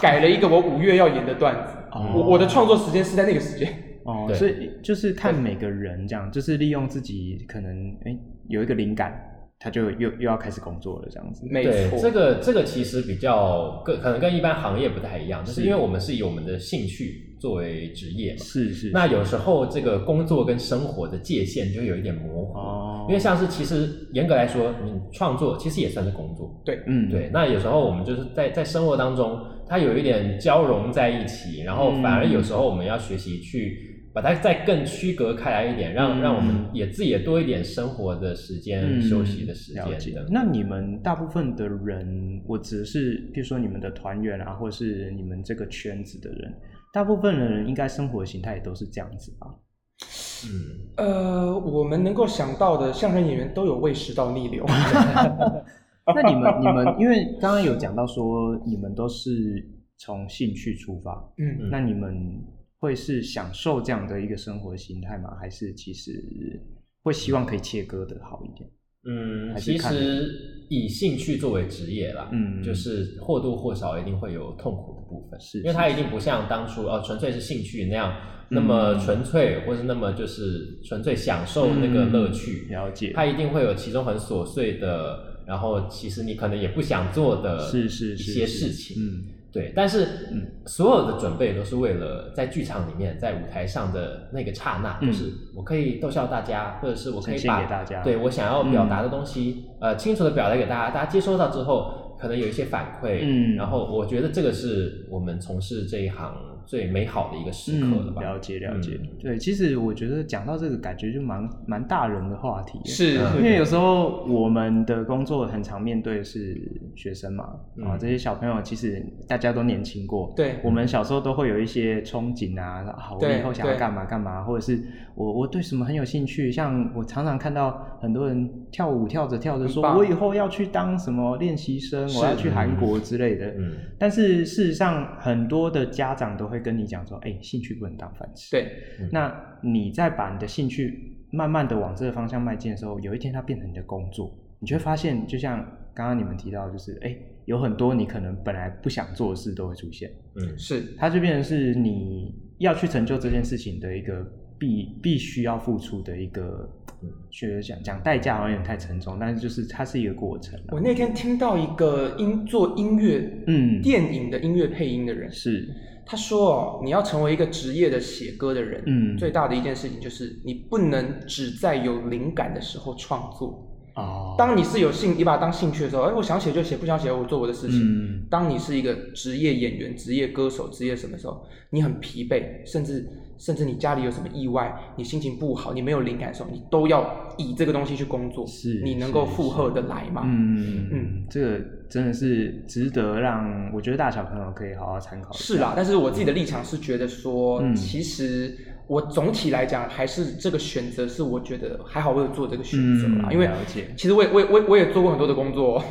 改了一个我五月要演的段子。哦、我我的创作时间是在那个时间。哦，对所以就是看每个人这样，就是利用自己可能哎、欸、有一个灵感，他就又又要开始工作了这样子。没错，这个这个其实比较跟可能跟一般行业不太一样，就是因为我们是以我们的兴趣。作为职业嘛，是是。那有时候这个工作跟生活的界限就有一点模糊，哦。因为像是其实严格来说，你创作其实也算是工作。对，嗯，对。那有时候我们就是在在生活当中，它有一点交融在一起，然后反而有时候我们要学习去把它再更区隔开来一点，让让我们也自己也多一点生活的时间、休息的时间。了解。那你们大部分的人，我指的是，比如说你们的团员啊，或者是你们这个圈子的人。大部分的人应该生活形态也都是这样子吧？嗯，呃，我们能够想到的相声演员都有胃食道逆流。那你们你们，因为刚刚有讲到说你们都是从兴趣出发，嗯，那你们会是享受这样的一个生活形态吗？还是其实会希望可以切割的好一点？嗯，其实以兴趣作为职业啦，嗯，就是或多或少一定会有痛苦的部分，是，因为它一定不像当初哦，纯粹是兴趣那样那么纯粹，或是那么就是纯粹享受那个乐趣。了解，它一定会有其中很琐碎的，然后其实你可能也不想做的，是是一些事情，嗯。对，但是嗯，所有的准备都是为了在剧场里面，在舞台上的那个刹那，嗯、就是我可以逗笑大家，或者是我可以把给大家，对我想要表达的东西，嗯、呃，清楚的表达给大家，大家接收到之后，可能有一些反馈，嗯，然后我觉得这个是我们从事这一行最美好的一个时刻了吧？嗯、了解了解，嗯、对，其实我觉得讲到这个，感觉就蛮蛮大人的话题，是，因为有时候我们的工作很常面对的是学生嘛，嗯、啊，这些小朋友其实大家都年轻过，对，我们小时候都会有一些憧憬啊，好，我以后想要干嘛干嘛，或者是我我对什么很有兴趣，像我常常看到很多人跳舞跳着跳着说，我以后要去当什么练习生，我要去韩国之类的，嗯，但是事实上很多的家长都会跟你讲说，哎、欸，兴趣不能当饭吃。对，那你在把你的兴趣慢慢的往这个方向迈进的时候，有一天它变成你的工作，你就会发现，就像刚刚你们提到，就是哎、欸，有很多你可能本来不想做的事都会出现。嗯，是，它就变成是你要去成就这件事情的一个必必须要付出的一个。学着讲讲代价好像有点太沉重，但是就是它是一个过程。我那天听到一个音做音乐，嗯，电影的音乐配音的人，是他说哦：“你要成为一个职业的写歌的人，嗯，最大的一件事情就是你不能只在有灵感的时候创作。哦，当你是有兴，你把它当兴趣的时候，哎，我想写就写，不想写我做我的事情。嗯，当你是一个职业演员、职业歌手、职业什么时候，你很疲惫，甚至。”甚至你家里有什么意外，你心情不好，你没有灵感的时候，你都要以这个东西去工作，是你能够负荷的来吗？嗯嗯，这个真的是值得让我觉得大小朋友可以好好参考。是啦，但是我自己的立场是觉得说，嗯、其实。我总体来讲，还是这个选择是我觉得还好，我有做这个选择啦。嗯、因为其实我也我也我我也做过很多的工作。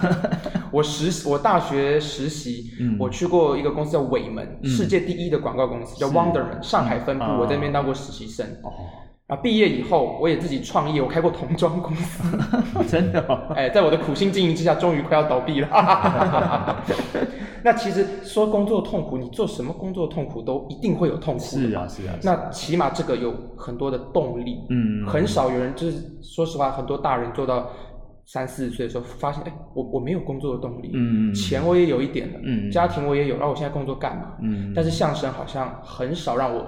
我实我大学实习，嗯、我去过一个公司叫伟门，嗯、世界第一的广告公司叫 Wonderman，上海分部，嗯、我在那边当过实习生。哦啊，毕业以后我也自己创业，我开过童装公司，真的哦。哎，在我的苦心经营之下，终于快要倒闭了。那其实说工作痛苦，你做什么工作痛苦都一定会有痛苦的。是啊，是啊。那起码这个有很多的动力。嗯。很少有人就是说实话，很多大人做到三四十岁的时候，发现哎，我我没有工作的动力。嗯。钱我也有一点了。嗯。家庭我也有，那我现在工作干嘛？嗯。但是相声好像很少让我。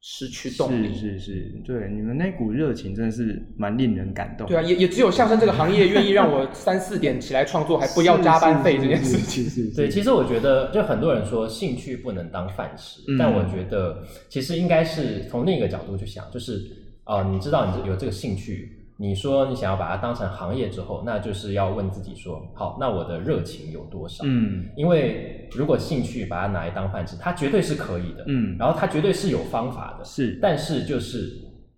失去动力是是是，对你们那股热情真的是蛮令人感动。对啊，也也只有相声这个行业愿意让我三四点起来创作，还不要加班费这件事情。对，其实我觉得，就很多人说兴趣不能当饭吃，嗯、但我觉得其实应该是从另一个角度去想，就是呃，你知道你有这个兴趣。你说你想要把它当成行业之后，那就是要问自己说，好，那我的热情有多少？嗯，因为如果兴趣把它拿来当饭吃，它绝对是可以的，嗯，然后它绝对是有方法的，是，但是就是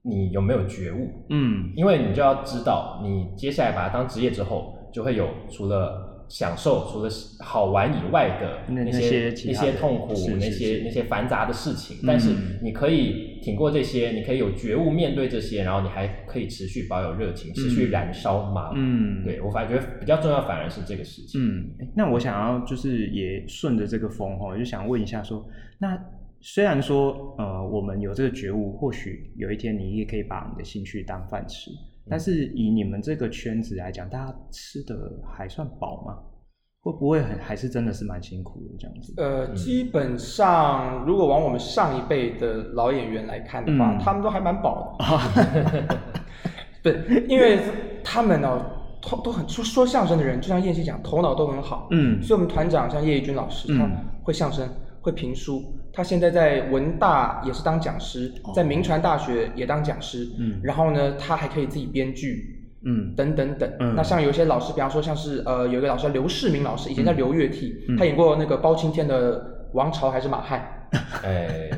你有没有觉悟？嗯，因为你就要知道，你接下来把它当职业之后，就会有除了。享受除了好玩以外的那些那些痛苦，那些那些繁杂的事情，但是你可以挺过这些，你可以有觉悟面对这些，然后你还可以持续保有热情，持续燃烧嘛。嗯，对，我反而觉得比较重要，反而是这个事情。嗯，那我想要就是也顺着这个风哈，就想问一下说，那虽然说呃我们有这个觉悟，或许有一天你也可以把你的兴趣当饭吃。但是以你们这个圈子来讲，大家吃的还算饱吗？会不会很还是真的是蛮辛苦的这样子？呃，基本上如果往我们上一辈的老演员来看的话，嗯、他们都还蛮饱的。对，因为他们哦，都都很说说相声的人，就像燕西讲，头脑都很好。嗯，所以我们团长像叶怡君老师，他会相声，会评书。他现在在文大也是当讲师，在民传大学也当讲师，嗯，然后呢，他还可以自己编剧，嗯，等等等。嗯，那像有些老师，比方说像是呃，有一个老师叫刘世明老师，以前叫刘月替，嗯，他演过那个包青天的王朝还是马汉？哎。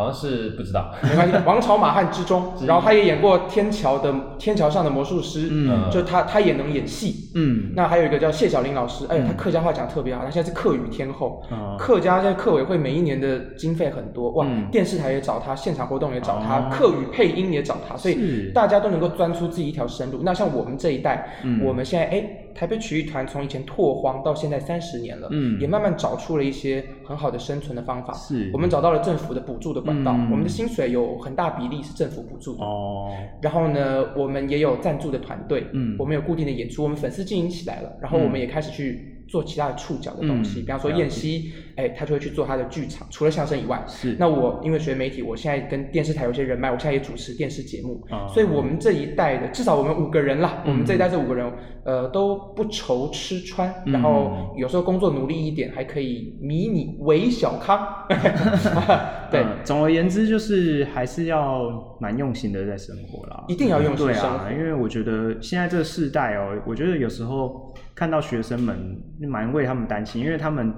好像是不知道，没关系。王朝马汉之中，然后他也演过天桥的天桥上的魔术师，嗯，就他他也能演戏，嗯。那还有一个叫谢小林老师，哎，他客家话讲得特别好，他现在是客语天后，客家在客委会每一年的经费很多，哇，电视台也找他，现场活动也找他，客语配音也找他，所以大家都能够钻出自己一条生路。那像我们这一代，我们现在哎。台北曲艺团从以前拓荒到现在三十年了，嗯，也慢慢找出了一些很好的生存的方法。是，我们找到了政府的补助的管道，嗯、我们的薪水有很大比例是政府补助的。哦，然后呢，我们也有赞助的团队，嗯，我们有固定的演出，我们粉丝经营起来了，然后我们也开始去。做其他的触角的东西，嗯、比方说燕西，哎，他就会去做他的剧场，除了相声以外。是。那我因为学媒体，我现在跟电视台有些人脉，我现在也主持电视节目，哦、所以我们这一代的至少我们五个人啦，嗯、我们这一代这五个人，呃，都不愁吃穿，嗯、然后有时候工作努力一点，还可以迷你微小康。对、嗯，总而言之就是还是要蛮用心的在生活啦，一定要用心生活。对啊，因为我觉得现在这个世代哦，我觉得有时候看到学生们。蛮为他们担心，因为他们，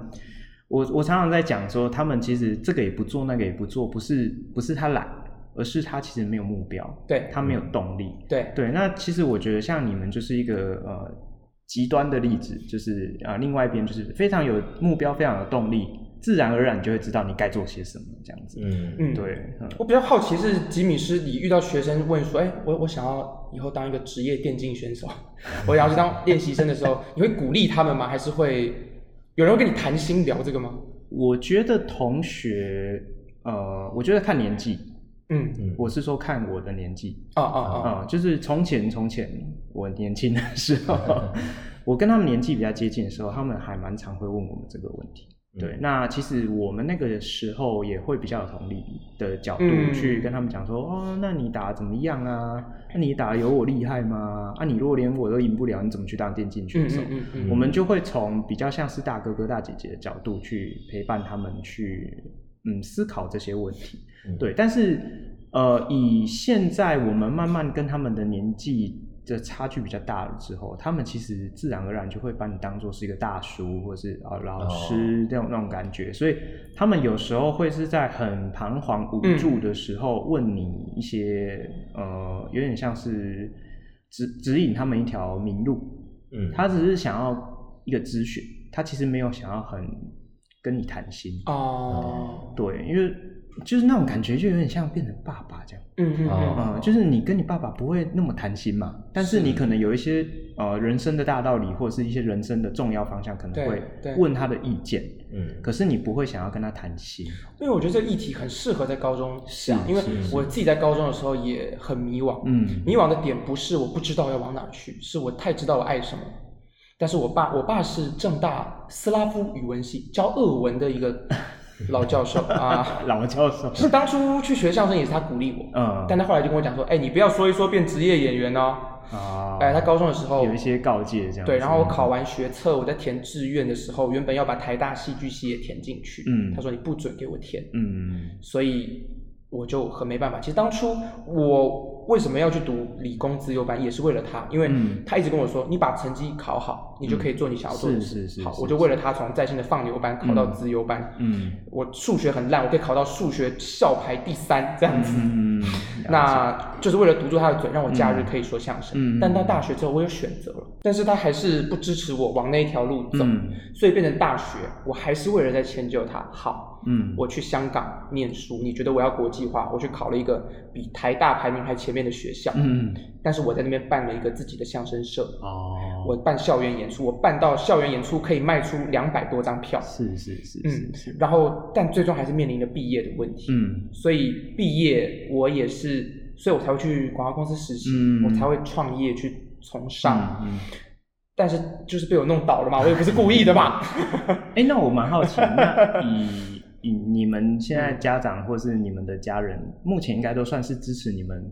我我常常在讲说，他们其实这个也不做，那个也不做，不是不是他懒，而是他其实没有目标，对，他没有动力，对对。那其实我觉得像你们就是一个呃极端的例子，就是啊、呃，另外一边就是非常有目标，非常有动力，自然而然你就会知道你该做些什么这样子。嗯嗯，对。嗯、我比较好奇是吉米师，你遇到学生问说，哎，我我想要。以后当一个职业电竞选手，我要去当练习生的时候，你会鼓励他们吗？还是会有人会跟你谈心聊这个吗？我觉得同学，呃，我觉得看年纪，嗯。嗯，我是说看我的年纪，啊啊啊，就是从前从前我年轻的时候，我跟他们年纪比较接近的时候，他们还蛮常会问我们这个问题。对，那其实我们那个时候也会比较有同理的角度去跟他们讲说，嗯、哦，那你打得怎么样啊？那你打得有我厉害吗？啊，你如果连我都赢不了，你怎么去当电竞选手？嗯嗯嗯、我们就会从比较像是大哥哥大姐姐的角度去陪伴他们去嗯思考这些问题。嗯、对，但是呃，以现在我们慢慢跟他们的年纪。这差距比较大了之后，他们其实自然而然就会把你当做是一个大叔，或是啊老师这种那种感觉，所以他们有时候会是在很彷徨无助的时候问你一些、嗯、呃，有点像是指指引他们一条明路。嗯，他只是想要一个咨询，他其实没有想要很跟你谈心。哦，对，因为。就是那种感觉，就有点像变成爸爸这样。嗯嗯嗯，就是你跟你爸爸不会那么谈心嘛，但是你可能有一些呃人生的大道理，或者是一些人生的重要方向，可能会问他的意见。嗯，可是你不会想要跟他谈心。因为我觉得这个议题很适合在高中想，因为我自己在高中的时候也很迷惘。嗯，迷惘的点不是我不知道要往哪去，是我太知道我爱什么。但是我爸，我爸是正大斯拉夫语文系教俄文的一个。老教授 啊，老教授。是当初去学相声也是他鼓励我，嗯，但他后来就跟我讲说，哎、欸，你不要说一说变职业演员哦，啊，哎，他高中的时候有一些告诫这样，对，然后我考完学测，我在填志愿的时候，原本要把台大戏剧系也填进去，嗯，他说你不准给我填，嗯，所以我就很没办法。其实当初我。为什么要去读理工资优班？也是为了他，因为他一直跟我说，嗯、你把成绩考好，你就可以做你想要做的事。是是是。好，我就为了他从在线的放牛班考到资优班。嗯。我数学很烂，我可以考到数学校排第三这样子。嗯。那就是为了堵住他的嘴，让我假日可以说相声。嗯。但到大学之后，我有选择了，但是他还是不支持我往那一条路走，嗯、所以变成大学，我还是为了在迁就他。好。嗯，我去香港念书，你觉得我要国际化？我去考了一个比台大排名还前面的学校。嗯，但是我在那边办了一个自己的相声社。哦，我办校园演出，我办到校园演出可以卖出两百多张票。是是是，嗯，是。然后，但最终还是面临了毕业的问题。嗯，所以毕业我也是，所以我才会去广告公司实习，嗯，我才会创业去从商。嗯。但是就是被我弄倒了嘛，我也不是故意的嘛。哎，那我蛮好奇，那以以你们现在家长或是你们的家人，目前应该都算是支持你们。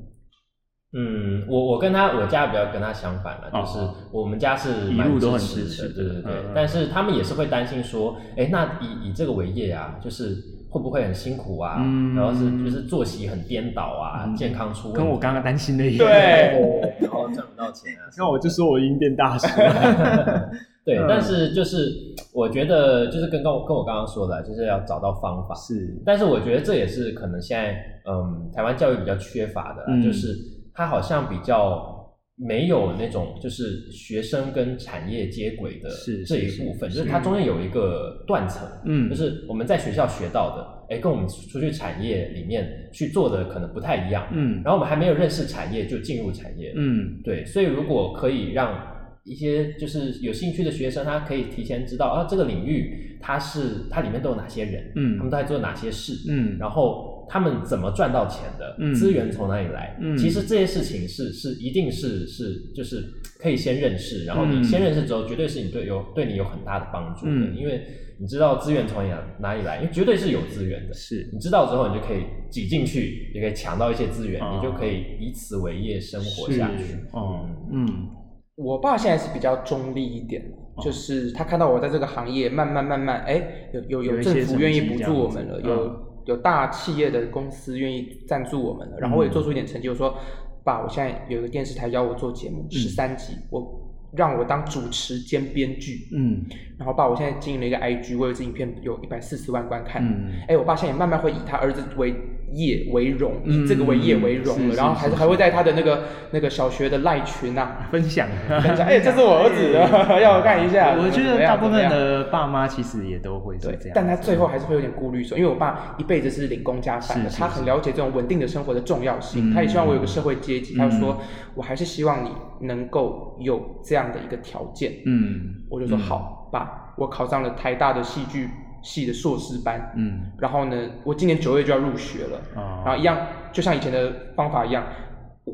嗯，我我跟他我家比较跟他相反了，哦、就是我们家是一路都很支持的，对对对。嗯、但是他们也是会担心说，哎，那以以这个为业啊，就是会不会很辛苦啊？嗯、然后是就是作息很颠倒啊，嗯、健康出问题。跟我刚刚担心的一样。对，然后赚不到钱啊。那我就说我已经变大师了。对，嗯、但是就是我觉得就是跟跟我跟我刚刚说的，就是要找到方法。是，但是我觉得这也是可能现在嗯台湾教育比较缺乏的，嗯、就是它好像比较没有那种就是学生跟产业接轨的这一部分，是是是是。就是它中间有一个断层，嗯，就是我们在学校学到的，哎，跟我们出去产业里面去做的可能不太一样，嗯，然后我们还没有认识产业就进入产业，嗯，对，所以如果可以让。一些就是有兴趣的学生，他可以提前知道啊，这个领域它是它里面都有哪些人，嗯，他们都在做哪些事，嗯，然后他们怎么赚到钱的，嗯，资源从哪里来，嗯，其实这些事情是是一定是是就是可以先认识，然后你先认识之后，绝对是你对有对你有很大的帮助的，嗯，因为你知道资源从哪哪里来，因为绝对是有资源的，是。你知道之后，你就可以挤进去，也可以抢到一些资源，你就可以以此为业生活下去，哦，嗯。我爸现在是比较中立一点，哦、就是他看到我在这个行业慢慢慢慢，哎，有有有政府愿意补助我们了，有有，大企业的公司愿意赞助我们然后我也做出一点成绩，我说，爸，我现在有一个电视台邀我做节目，十三、嗯、集，我。让我当主持兼编剧，嗯，然后爸，我现在经营了一个 IG，我有支影片有一百四十万观看，嗯，哎，我爸现在也慢慢会以他儿子为业为荣，以这个为业为荣了，然后还是还会在他的那个那个小学的赖群啊 分享。分享，哎，这是我儿子，要我看一下。我觉得大部分的爸妈其实也都会是这样，但他最后还是会有点顾虑说，因为我爸一辈子是领工加饭的，他很了解这种稳定的生活的重要性，他也希望我有个社会阶级，他就说我还是希望你能够有这样的一个条件，嗯，我就说好爸，我考上了台大的戏剧系的硕士班，嗯，然后呢，我今年九月就要入学了，然后一样，就像以前的方法一样，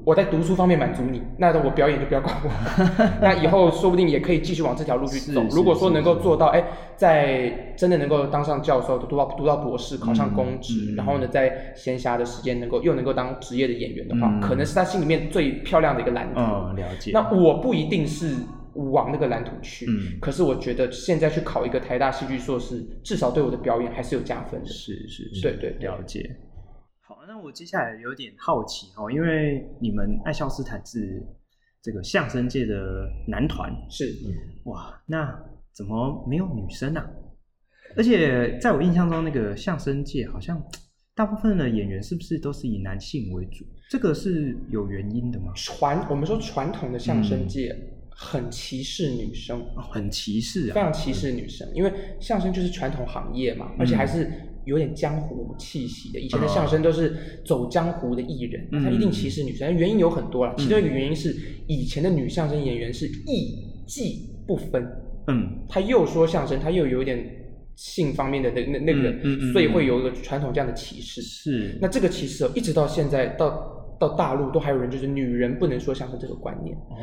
我在读书方面满足你，那我表演就不要管我。那以后说不定也可以继续往这条路去走。如果说能够做到，哎，在真的能够当上教授，读到读到博士，考上公职，嗯嗯、然后呢，在闲暇的时间能够又能够当职业的演员的话，嗯、可能是他心里面最漂亮的一个蓝图。哦，了解。那我不一定是往那个蓝图去，嗯，可是我觉得现在去考一个台大戏剧硕士，至少对我的表演还是有加分的。是是是，对对，对，了解。好那我接下来有点好奇哦，因为你们爱笑斯坦是这个相声界的男团，是，嗯，哇，那怎么没有女生啊？而且在我印象中，那个相声界好像大部分的演员是不是都是以男性为主？这个是有原因的吗？传我们说传统的相声界很歧视女生，嗯，很歧视啊，非常歧视女生，嗯，因为相声就是传统行业嘛，而且还是。有点江湖气息的，以前的相声都是走江湖的艺人，他一定歧视女生，原因有很多啦。其中一个原因是以前的女相声演员是艺妓不分，嗯，他又说相声，他又有一点性方面的那那那个，所以会有一个传统这样的歧视。是，那这个歧视一直到现在到。到大陆都还有人就是女人不能说相声这个观念，哦、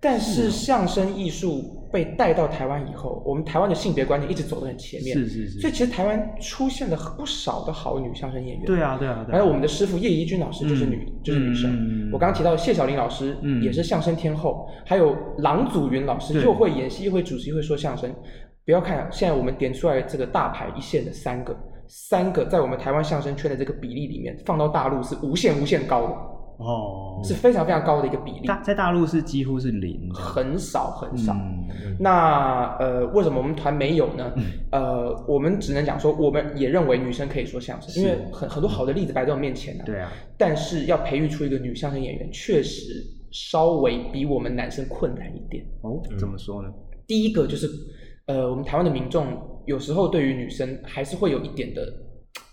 但是相声艺术被带到台湾以后，我们台湾的性别观念一直走得很前面，是是是，所以其实台湾出现了不少的好女相声演员，对啊对啊，对啊，还有我们的师傅叶怡君老师就是女、嗯、就是女生，嗯、我刚刚提到的谢小玲老师也是相声天后，嗯、还有郎祖云老师又会演戏又会主持又会说相声，不要看现在我们点出来这个大牌一线的三个，三个在我们台湾相声圈的这个比例里面，放到大陆是无限无限高的。哦，是非常非常高的一个比例。大在大陆是几乎是零，很少很少。嗯、那呃，为什么我们团没有呢？嗯、呃，我们只能讲说，我们也认为女生可以说相声，因为很很多好的例子摆在我面前呢、啊。对啊。但是要培育出一个女相声演员，确实稍微比我们男生困难一点。哦，怎么说呢？第一个就是，呃，我们台湾的民众有时候对于女生还是会有一点的。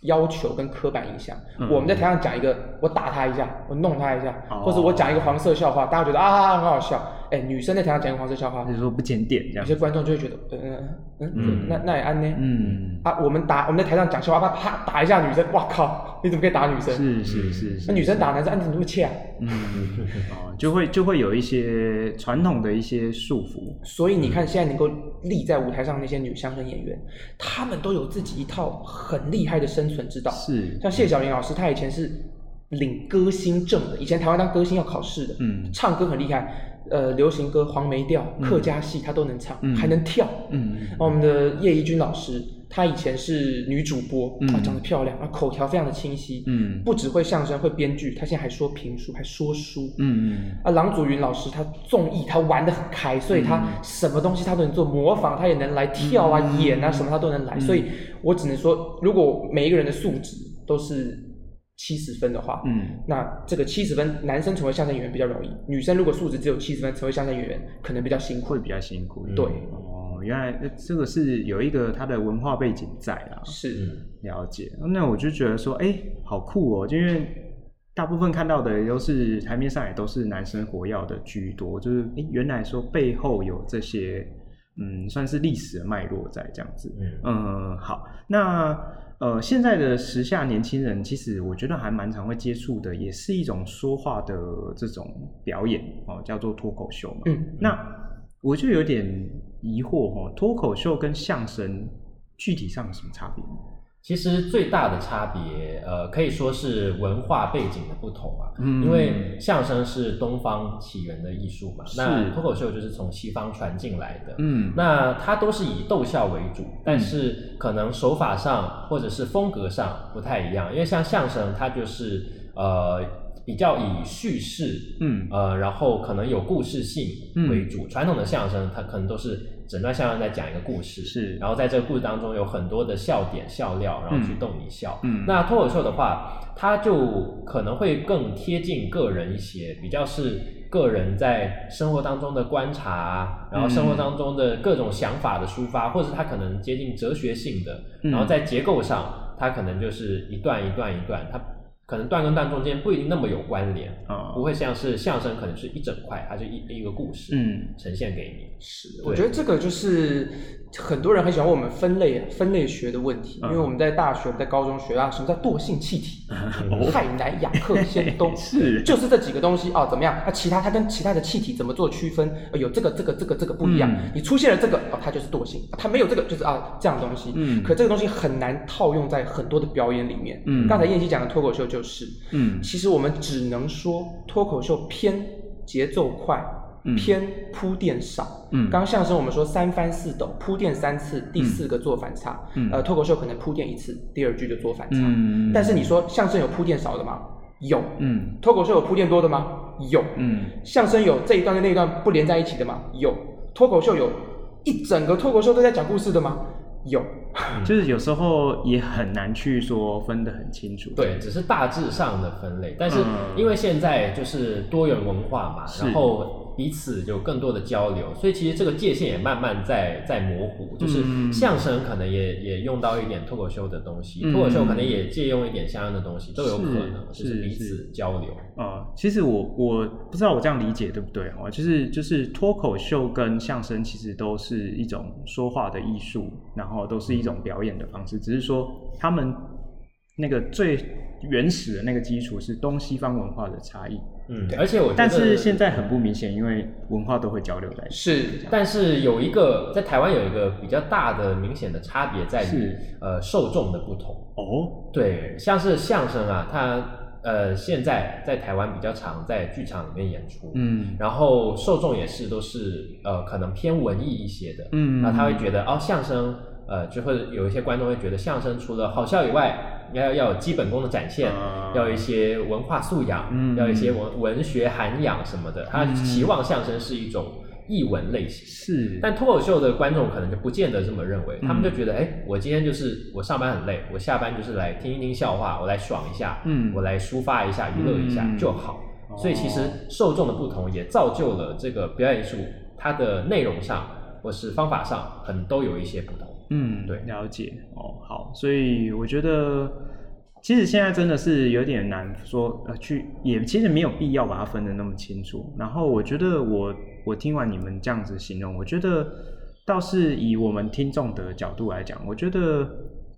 要求跟刻板印象，嗯、我们在台上讲一个，我打他一下，我弄他一下，哦、或者我讲一个黄色笑话，大家觉得啊很好笑。哎，女生在台上讲黄色笑话，就是说不检点这样，有些观众就会觉得，嗯嗯嗯，那那也安呢？嗯啊，我们打我们在台上讲笑话，啪啪打一下女生，哇靠，你怎么可以打女生？是是是，那女生打男生，你怎么那么欠？嗯，哦，就会就会有一些传统的一些束缚。所以你看，现在能够立在舞台上那些女相声演员，她们都有自己一套很厉害的生存之道。是，像谢小玲老师，她以前是领歌星证的，以前台湾当歌星要考试的，嗯，唱歌很厉害。呃，流行歌、黄梅调、客家戏，他都能唱，嗯、还能跳。嗯，然后我们的叶怡君老师，她以前是女主播，嗯、啊，长得漂亮，啊，口条非常的清晰。嗯，不只会相声，会编剧，她现在还说评书，还说书。嗯嗯。啊，郎祖云老师，他综艺他玩得很开，所以他什么东西他都能做，模仿他也能来跳啊、嗯、演啊，什么他都能来。嗯、所以我只能说，如果每一个人的素质都是。七十分的话，嗯，那这个七十分，男生成为相声演员比较容易，女生如果素质只有七十分，成为相声演员可能比较辛苦，会比较辛苦。对，哦，原来这个是有一个他的文化背景在啊，是了解。那我就觉得说，哎，好酷哦，就因为大部分看到的都是台面上也都是男生活跃的居多，就是哎，原来说背后有这些，嗯，算是历史的脉络在这样子。嗯嗯，好，那。呃，现在的时下年轻人，其实我觉得还蛮常会接触的，也是一种说话的这种表演哦，叫做脱口秀嘛。嗯，那我就有点疑惑哦，脱口秀跟相声具体上有什么差别？其实最大的差别，呃，可以说是文化背景的不同啊。嗯，因为相声是东方起源的艺术嘛，是那脱口秀就是从西方传进来的。嗯，那它都是以逗笑为主，但是可能手法上或者是风格上不太一样。因为像相声，它就是呃比较以叙事，嗯，呃，然后可能有故事性为主。嗯，传统的相声，它可能都是。整段相声在讲一个故事，是，然后在这个故事当中有很多的笑点、笑料，然后去逗你笑。嗯，那脱口秀的话，它就可能会更贴近个人一些，比较是个人在生活当中的观察，然后生活当中的各种想法的抒发，嗯、或者它可能接近哲学性的，然后在结构上，它可能就是一段一段一段，它。可能段跟段中间不一定那么有关联啊，不会像是相声，可能是一整块，它就一一个故事，嗯，呈现给你。是，我觉得这个就是很多人很喜欢问我们分类分类学的问题，因为我们在大学、在高中学啊，什么叫惰性气体？氦、氖、雅克、氙、氡，是，就是这几个东西哦。怎么样？那其他它跟其他的气体怎么做区分？有这个、这个、这个、这个不一样。你出现了这个哦，它就是惰性；它没有这个，就是啊这样的东西。嗯。可这个东西很难套用在很多的表演里面。嗯。刚才燕西讲的脱口秀就是。嗯。其实我们只能说脱口秀偏节奏快。偏铺垫少，嗯，刚刚相声我们说三翻四抖，铺垫三次，第四个做反差，嗯，呃，脱口秀可能铺垫一次，第二句就做反差，嗯，但是你说相声有铺垫少的吗？有，嗯，脱口秀有铺垫多的吗？有，嗯，相声有这一段跟那一段不连在一起的吗？有，脱口秀有一整个脱口秀都在讲故事的吗？有，就是有时候也很难去说分得很清楚，对，只是大致上的分类，但是因为现在就是多元文化嘛，然后。彼此有更多的交流，所以其实这个界限也慢慢在在模糊。就是相声可能也也用到一点脱口秀的东西，脱口秀可能也借用一点相声的东西，都有可能，就是彼此交流。啊，其实我我不知道我这样理解对不对哈？就是就是脱口秀跟相声其实都是一种说话的艺术，然后都是一种表演的方式，只是说他们那个最原始的那个基础是东西方文化的差异。嗯，而且我觉得，但是现在很不明显，因为文化都会交流在一起。是，但是有一个在台湾有一个比较大的明显的差别在于，是呃，受众的不同。哦，对，像是相声啊，它呃现在在台湾比较常在剧场里面演出，嗯，然后受众也是都是呃可能偏文艺一些的，嗯，那他会觉得哦相声。呃，就会有一些观众会觉得相声除了好笑以外，要要有基本功的展现，啊、要一些文化素养，嗯、要一些文文学涵养什么的。他期望相声是一种译文类型，是。但脱口秀的观众可能就不见得这么认为，嗯、他们就觉得，哎，我今天就是我上班很累，我下班就是来听一听笑话，我来爽一下，嗯，我来抒发一下，娱乐一下就好。嗯、所以其实受众的不同也造就了这个表演艺术，它的内容上或是方法上，可能都有一些不同。嗯，对，了解哦，好，所以我觉得其实现在真的是有点难说，呃，去也其实没有必要把它分得那么清楚。然后我觉得我我听完你们这样子形容，我觉得倒是以我们听众的角度来讲，我觉得。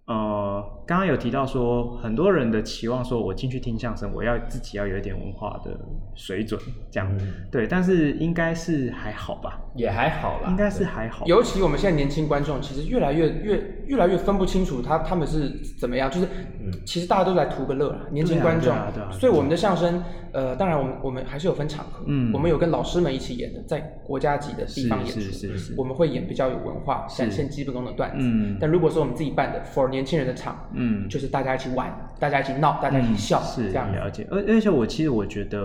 呃，刚刚有提到说，很多人的期望说，我进去听相声，我要自己要有一点文化的水准，这样，嗯、对，但是应该是还好吧，也还好啦，应该是还好。尤其我们现在年轻观众，其实越来越越越来越分不清楚他他们是怎么样，就是，嗯、其实大家都来图个乐，年轻观众，啊啊啊、所以我们的相声，呃，当然我们我们还是有分场合，嗯，我们有跟老师们一起演的，在国家级的地方演出，是是。是是，我们会演比较有文化、展现基本功的段子，嗯，但如果说我们自己办的，for 年轻人的场，嗯，就是大家一起玩，大家一起闹，大家一起笑，嗯、是这样了解。而而且我其实我觉得，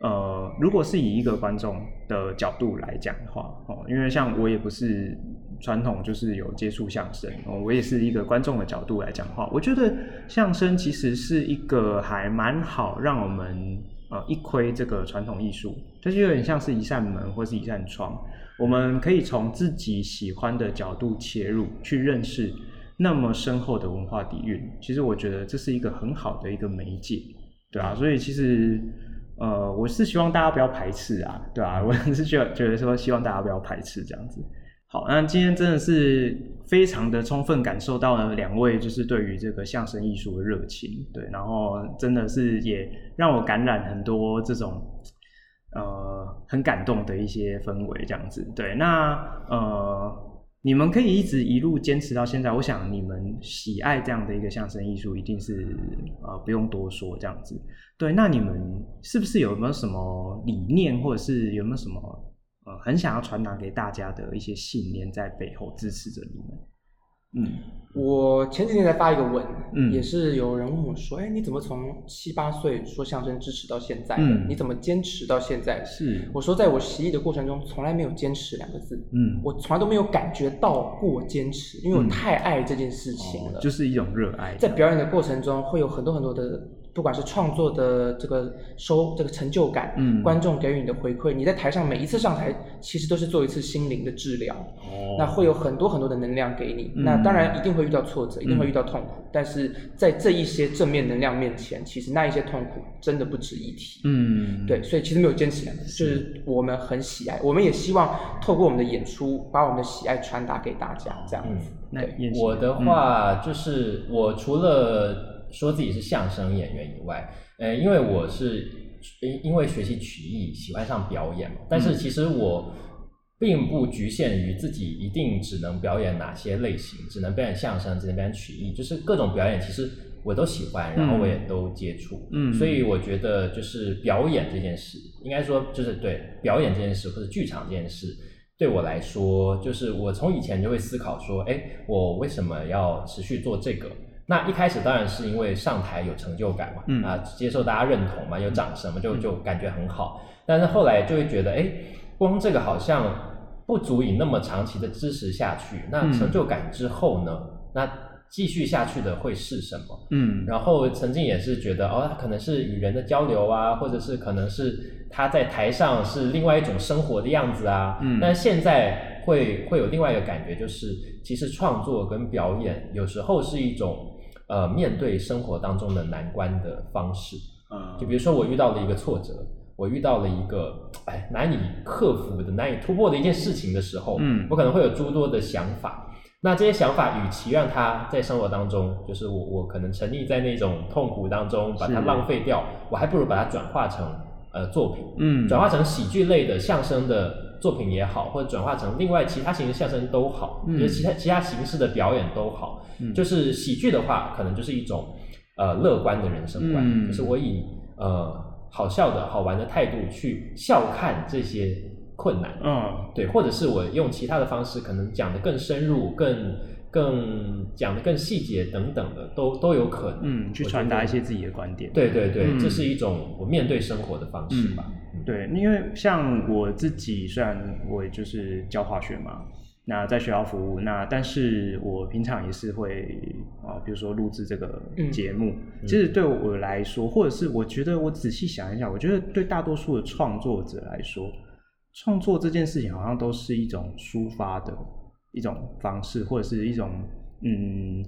呃，如果是以一个观众的角度来讲的话，哦，因为像我也不是传统就是有接触相声，哦，我也是一个观众的角度来讲的话，我觉得相声其实是一个还蛮好让我们呃一窥这个传统艺术，就是有点像是一扇门或是一扇窗。我们可以从自己喜欢的角度切入，去认识那么深厚的文化底蕴。其实我觉得这是一个很好的一个媒介，对啊。所以其实，呃，我是希望大家不要排斥啊，对啊，我是觉觉得说，希望大家不要排斥这样子。好，那今天真的是非常的充分感受到了两位就是对于这个相声艺术的热情，对，然后真的是也让我感染很多这种。呃，很感动的一些氛围，这样子。对，那呃，你们可以一直一路坚持到现在，我想你们喜爱这样的一个相声艺术，一定是呃不用多说这样子。对，那你们是不是有没有什么理念，或者是有没有什么呃很想要传达给大家的一些信念在背后支持着你们？嗯，我前几天才发一个文，嗯，也是有人问我说，哎，你怎么从七八岁说相声支持到现在？嗯，你怎么坚持到现在？是，我说在我习艺的过程中，从来没有坚持两个字，嗯，我从来都没有感觉到过坚持，因为我太爱这件事情了，就是一种热爱。在表演的过程中，会有很多很多的不管是创作的这个收这个成就感，嗯，观众给予你的回馈，你在台上每一次上台，其实都是做一次心灵的治疗，哦，那会有很多很多的能量给你，嗯，那当然一定会遇到挫折，一定会遇到痛苦，嗯，但是在这一些正面能量面前，其实那一些痛苦真的不值一提，嗯，对，所以其实没有坚持两个，就是我们很喜爱，我们也希望透过我们的演出，把我们的喜爱传达给大家，这样子。那我的话就是，我除了说自己是相声演员以外，呃，因为我是因因为学习曲艺喜欢上表演嘛，但是其实我并不局限于自己一定只能表演哪些类型，只能表演相声，只能表演曲艺，就是各种表演其实我都喜欢，然后我也都接触，嗯，所以我觉得就是表演这件事，应该说就是对表演这件事或者剧场这件事，对我来说，就是我从以前就会思考说，哎，我为什么要持续做这个？那一开始当然是因为上台有成就感嘛，嗯、啊，接受大家认同嘛，有掌声嘛，就就感觉很好。但是后来就会觉得，哎，光这个好像不足以那么长期的支持下去。那成就感之后呢？嗯、那继续下去的会是什么？嗯，然后曾经也是觉得，哦，他可能是与人的交流啊，或者是可能是他在台上是另外一种生活的样子啊。嗯，但现在会会有另外一个感觉，就是其实创作跟表演有时候是一种。呃，面对生活当中的难关的方式，嗯，就比如说我遇到了一个挫折，我遇到了一个哎难以克服的、难以突破的一件事情的时候，嗯，我可能会有诸多的想法。那这些想法，与其让它在生活当中，就是我我可能沉溺在那种痛苦当中，把它浪费掉，我还不如把它转化成呃作品，嗯，转化成喜剧类的相声的。作品也好，或者转化成另外其他形式相声都好，嗯，就是其他其他形式的表演都好，嗯，就是喜剧的话，可能就是一种呃乐观的人生观，嗯，就是我以呃好笑的好玩的态度去笑看这些困难，嗯，对，或者是我用其他的方式，可能讲得更深入，更更讲的更细节等等的，都都有可能，嗯，去传达一些自己的观点，对对对，嗯，这是一种我面对生活的方式吧。嗯对，因为像我自己，虽然我也就是教化学嘛，那在学校服务，那但是我平常也是会啊，比如说录制这个节目。嗯、其实对我来说，或者是我觉得我仔细想一想，我觉得对大多数的创作者来说，创作这件事情好像都是一种抒发的一种方式，或者是一种嗯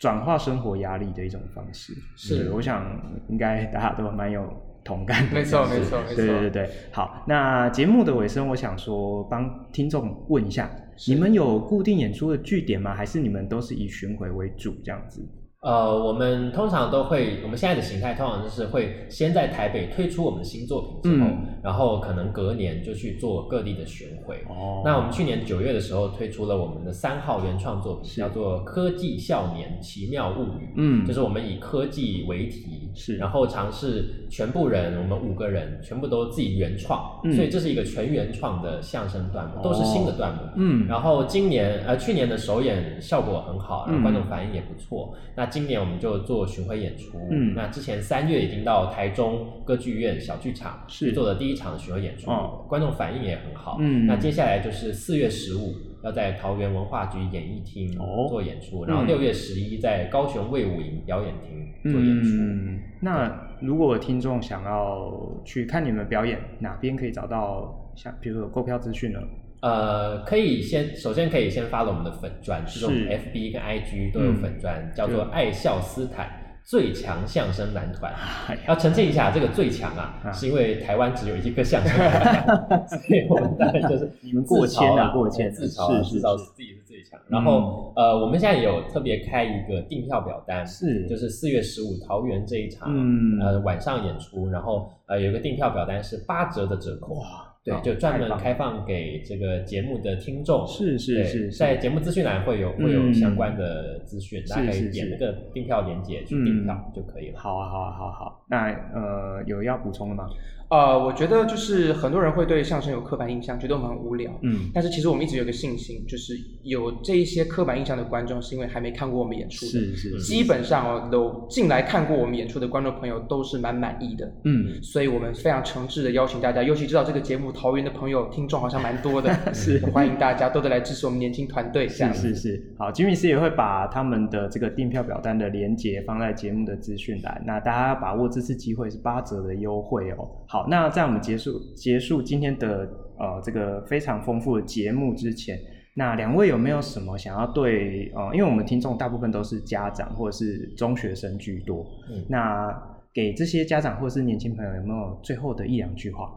转化生活压力的一种方式。是，我想应该大家都蛮有。同感，没错没错没错，对对对，好，那节目的尾声，我想说帮听众问一下，你们有固定演出的据点吗？还是你们都是以巡回为主这样子？呃，我们通常都会，我们现在的形态通常就是会先在台北推出我们的新作品之后，嗯、然后可能隔年就去做各地的巡回。哦，那我们去年九月的时候推出了我们的三号原创作品，叫做《科技少年奇妙物语》。嗯，就是我们以科技为题，是，然后尝试全部人，我们五个人全部都自己原创，嗯、所以这是一个全原创的相声段目，都是新的段目。嗯，然后今年呃去年的首演效果很好，然后观众反应也不错。嗯、那今年我们就做巡回演出，嗯，那之前三月已经到台中歌剧院小剧场是。做的第一场巡回演出，哦、观众反应也很好，嗯，那接下来就是四月十五要在桃园文化局演艺厅做演出，哦、然后六月十一在高雄卫武营表演厅做演出。嗯，那如果听众想要去看你们表演，哪边可以找到像比如说购票资讯呢？呃，可以先，首先可以先 follow 我们的粉专，是这种 FB 跟 IG 都有粉专，嗯、叫做爱笑斯坦最强相声男团。哎、要澄清一下，这个最强啊，啊是因为台湾只有一个相声男团，所以我们当然就是你们过谦啊，过谦自嘲，自嘲自己是最强。然后、嗯、呃，我们现在有特别开一个订票表单，是就是四月十五桃园这一场，嗯、呃晚上演出，然后呃有一个订票表单是八折的折扣。哇对，就专门开放给这个节目的听众，是是是，在节目资讯栏会有会有相关的资讯，大家可以点那个订票链接去订票就可以了。好啊，好啊，好好。那呃，有要补充的吗？呃，我觉得就是很多人会对相声有刻板印象，觉得我们很无聊。嗯，但是其实我们一直有个信心，就是有这一些刻板印象的观众，是因为还没看过我们演出的。是是，是。基本上哦，都进来看过我们演出的观众朋友都是蛮满意的。嗯，所以我们非常诚挚的邀请大家，尤其知道这个节目桃园的朋友听众好像蛮多的，是欢迎大家都得来支持我们年轻团队。是是是，好，吉米斯也会把他们的这个订票表单的连接放在节目的资讯栏，那大家要把握这次机会是八折的优惠哦。好，那在我们结束结束今天的呃这个非常丰富的节目之前，那两位有没有什么想要对呃，因为我们听众大部分都是家长或者是中学生居多，嗯，那给这些家长或者是年轻朋友有没有最后的一两句话？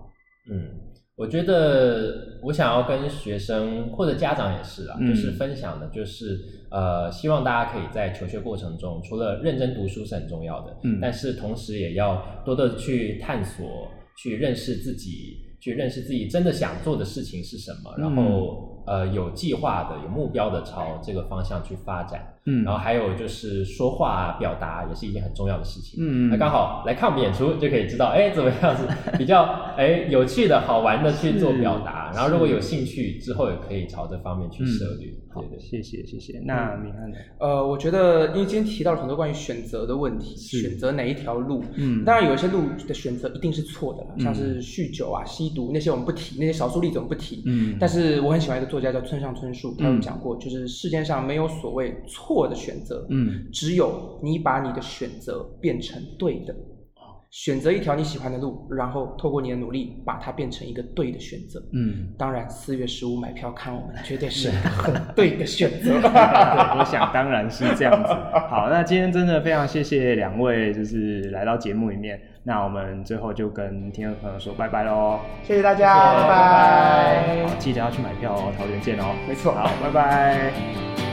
嗯，我觉得我想要跟学生或者家长也是啊，嗯、就是分享的，就是呃，希望大家可以在求学过程中，除了认真读书是很重要的，嗯，但是同时也要多多去探索，去认识自己，去认识自己真的想做的事情是什么，然后。嗯呃，有计划的、有目标的朝这个方向去发展，嗯，然后还有就是说话表达也是一件很重要的事情，嗯，那刚好来看我们演出就可以知道，哎，怎么样子比较 哎有趣的好玩的去做表达，然后如果有兴趣之后也可以朝这方面去涉猎。好的，谢谢谢谢。那明翰呢？呃，我觉得因为今天提到了很多关于选择的问题，选择哪一条路，嗯，当然有一些路的选择一定是错的了，像是酗酒啊、吸毒那些我们不提，那些少数例子我们不提，嗯，但是我很喜欢一个。作家叫村上春树，他有讲过，就是世界上没有所谓错的选择，嗯，只有你把你的选择变成对的，选择一条你喜欢的路，然后透过你的努力把它变成一个对的选择，嗯，当然四月十五买票看我们绝对是很对的选择，对，我想当然是这样子。好，那今天真的非常谢谢两位，就是来到节目里面。那我们最后就跟听众朋友说拜拜喽！谢谢大家，拜拜！好，记得要去买票哦，桃园见哦！没错，好，拜拜！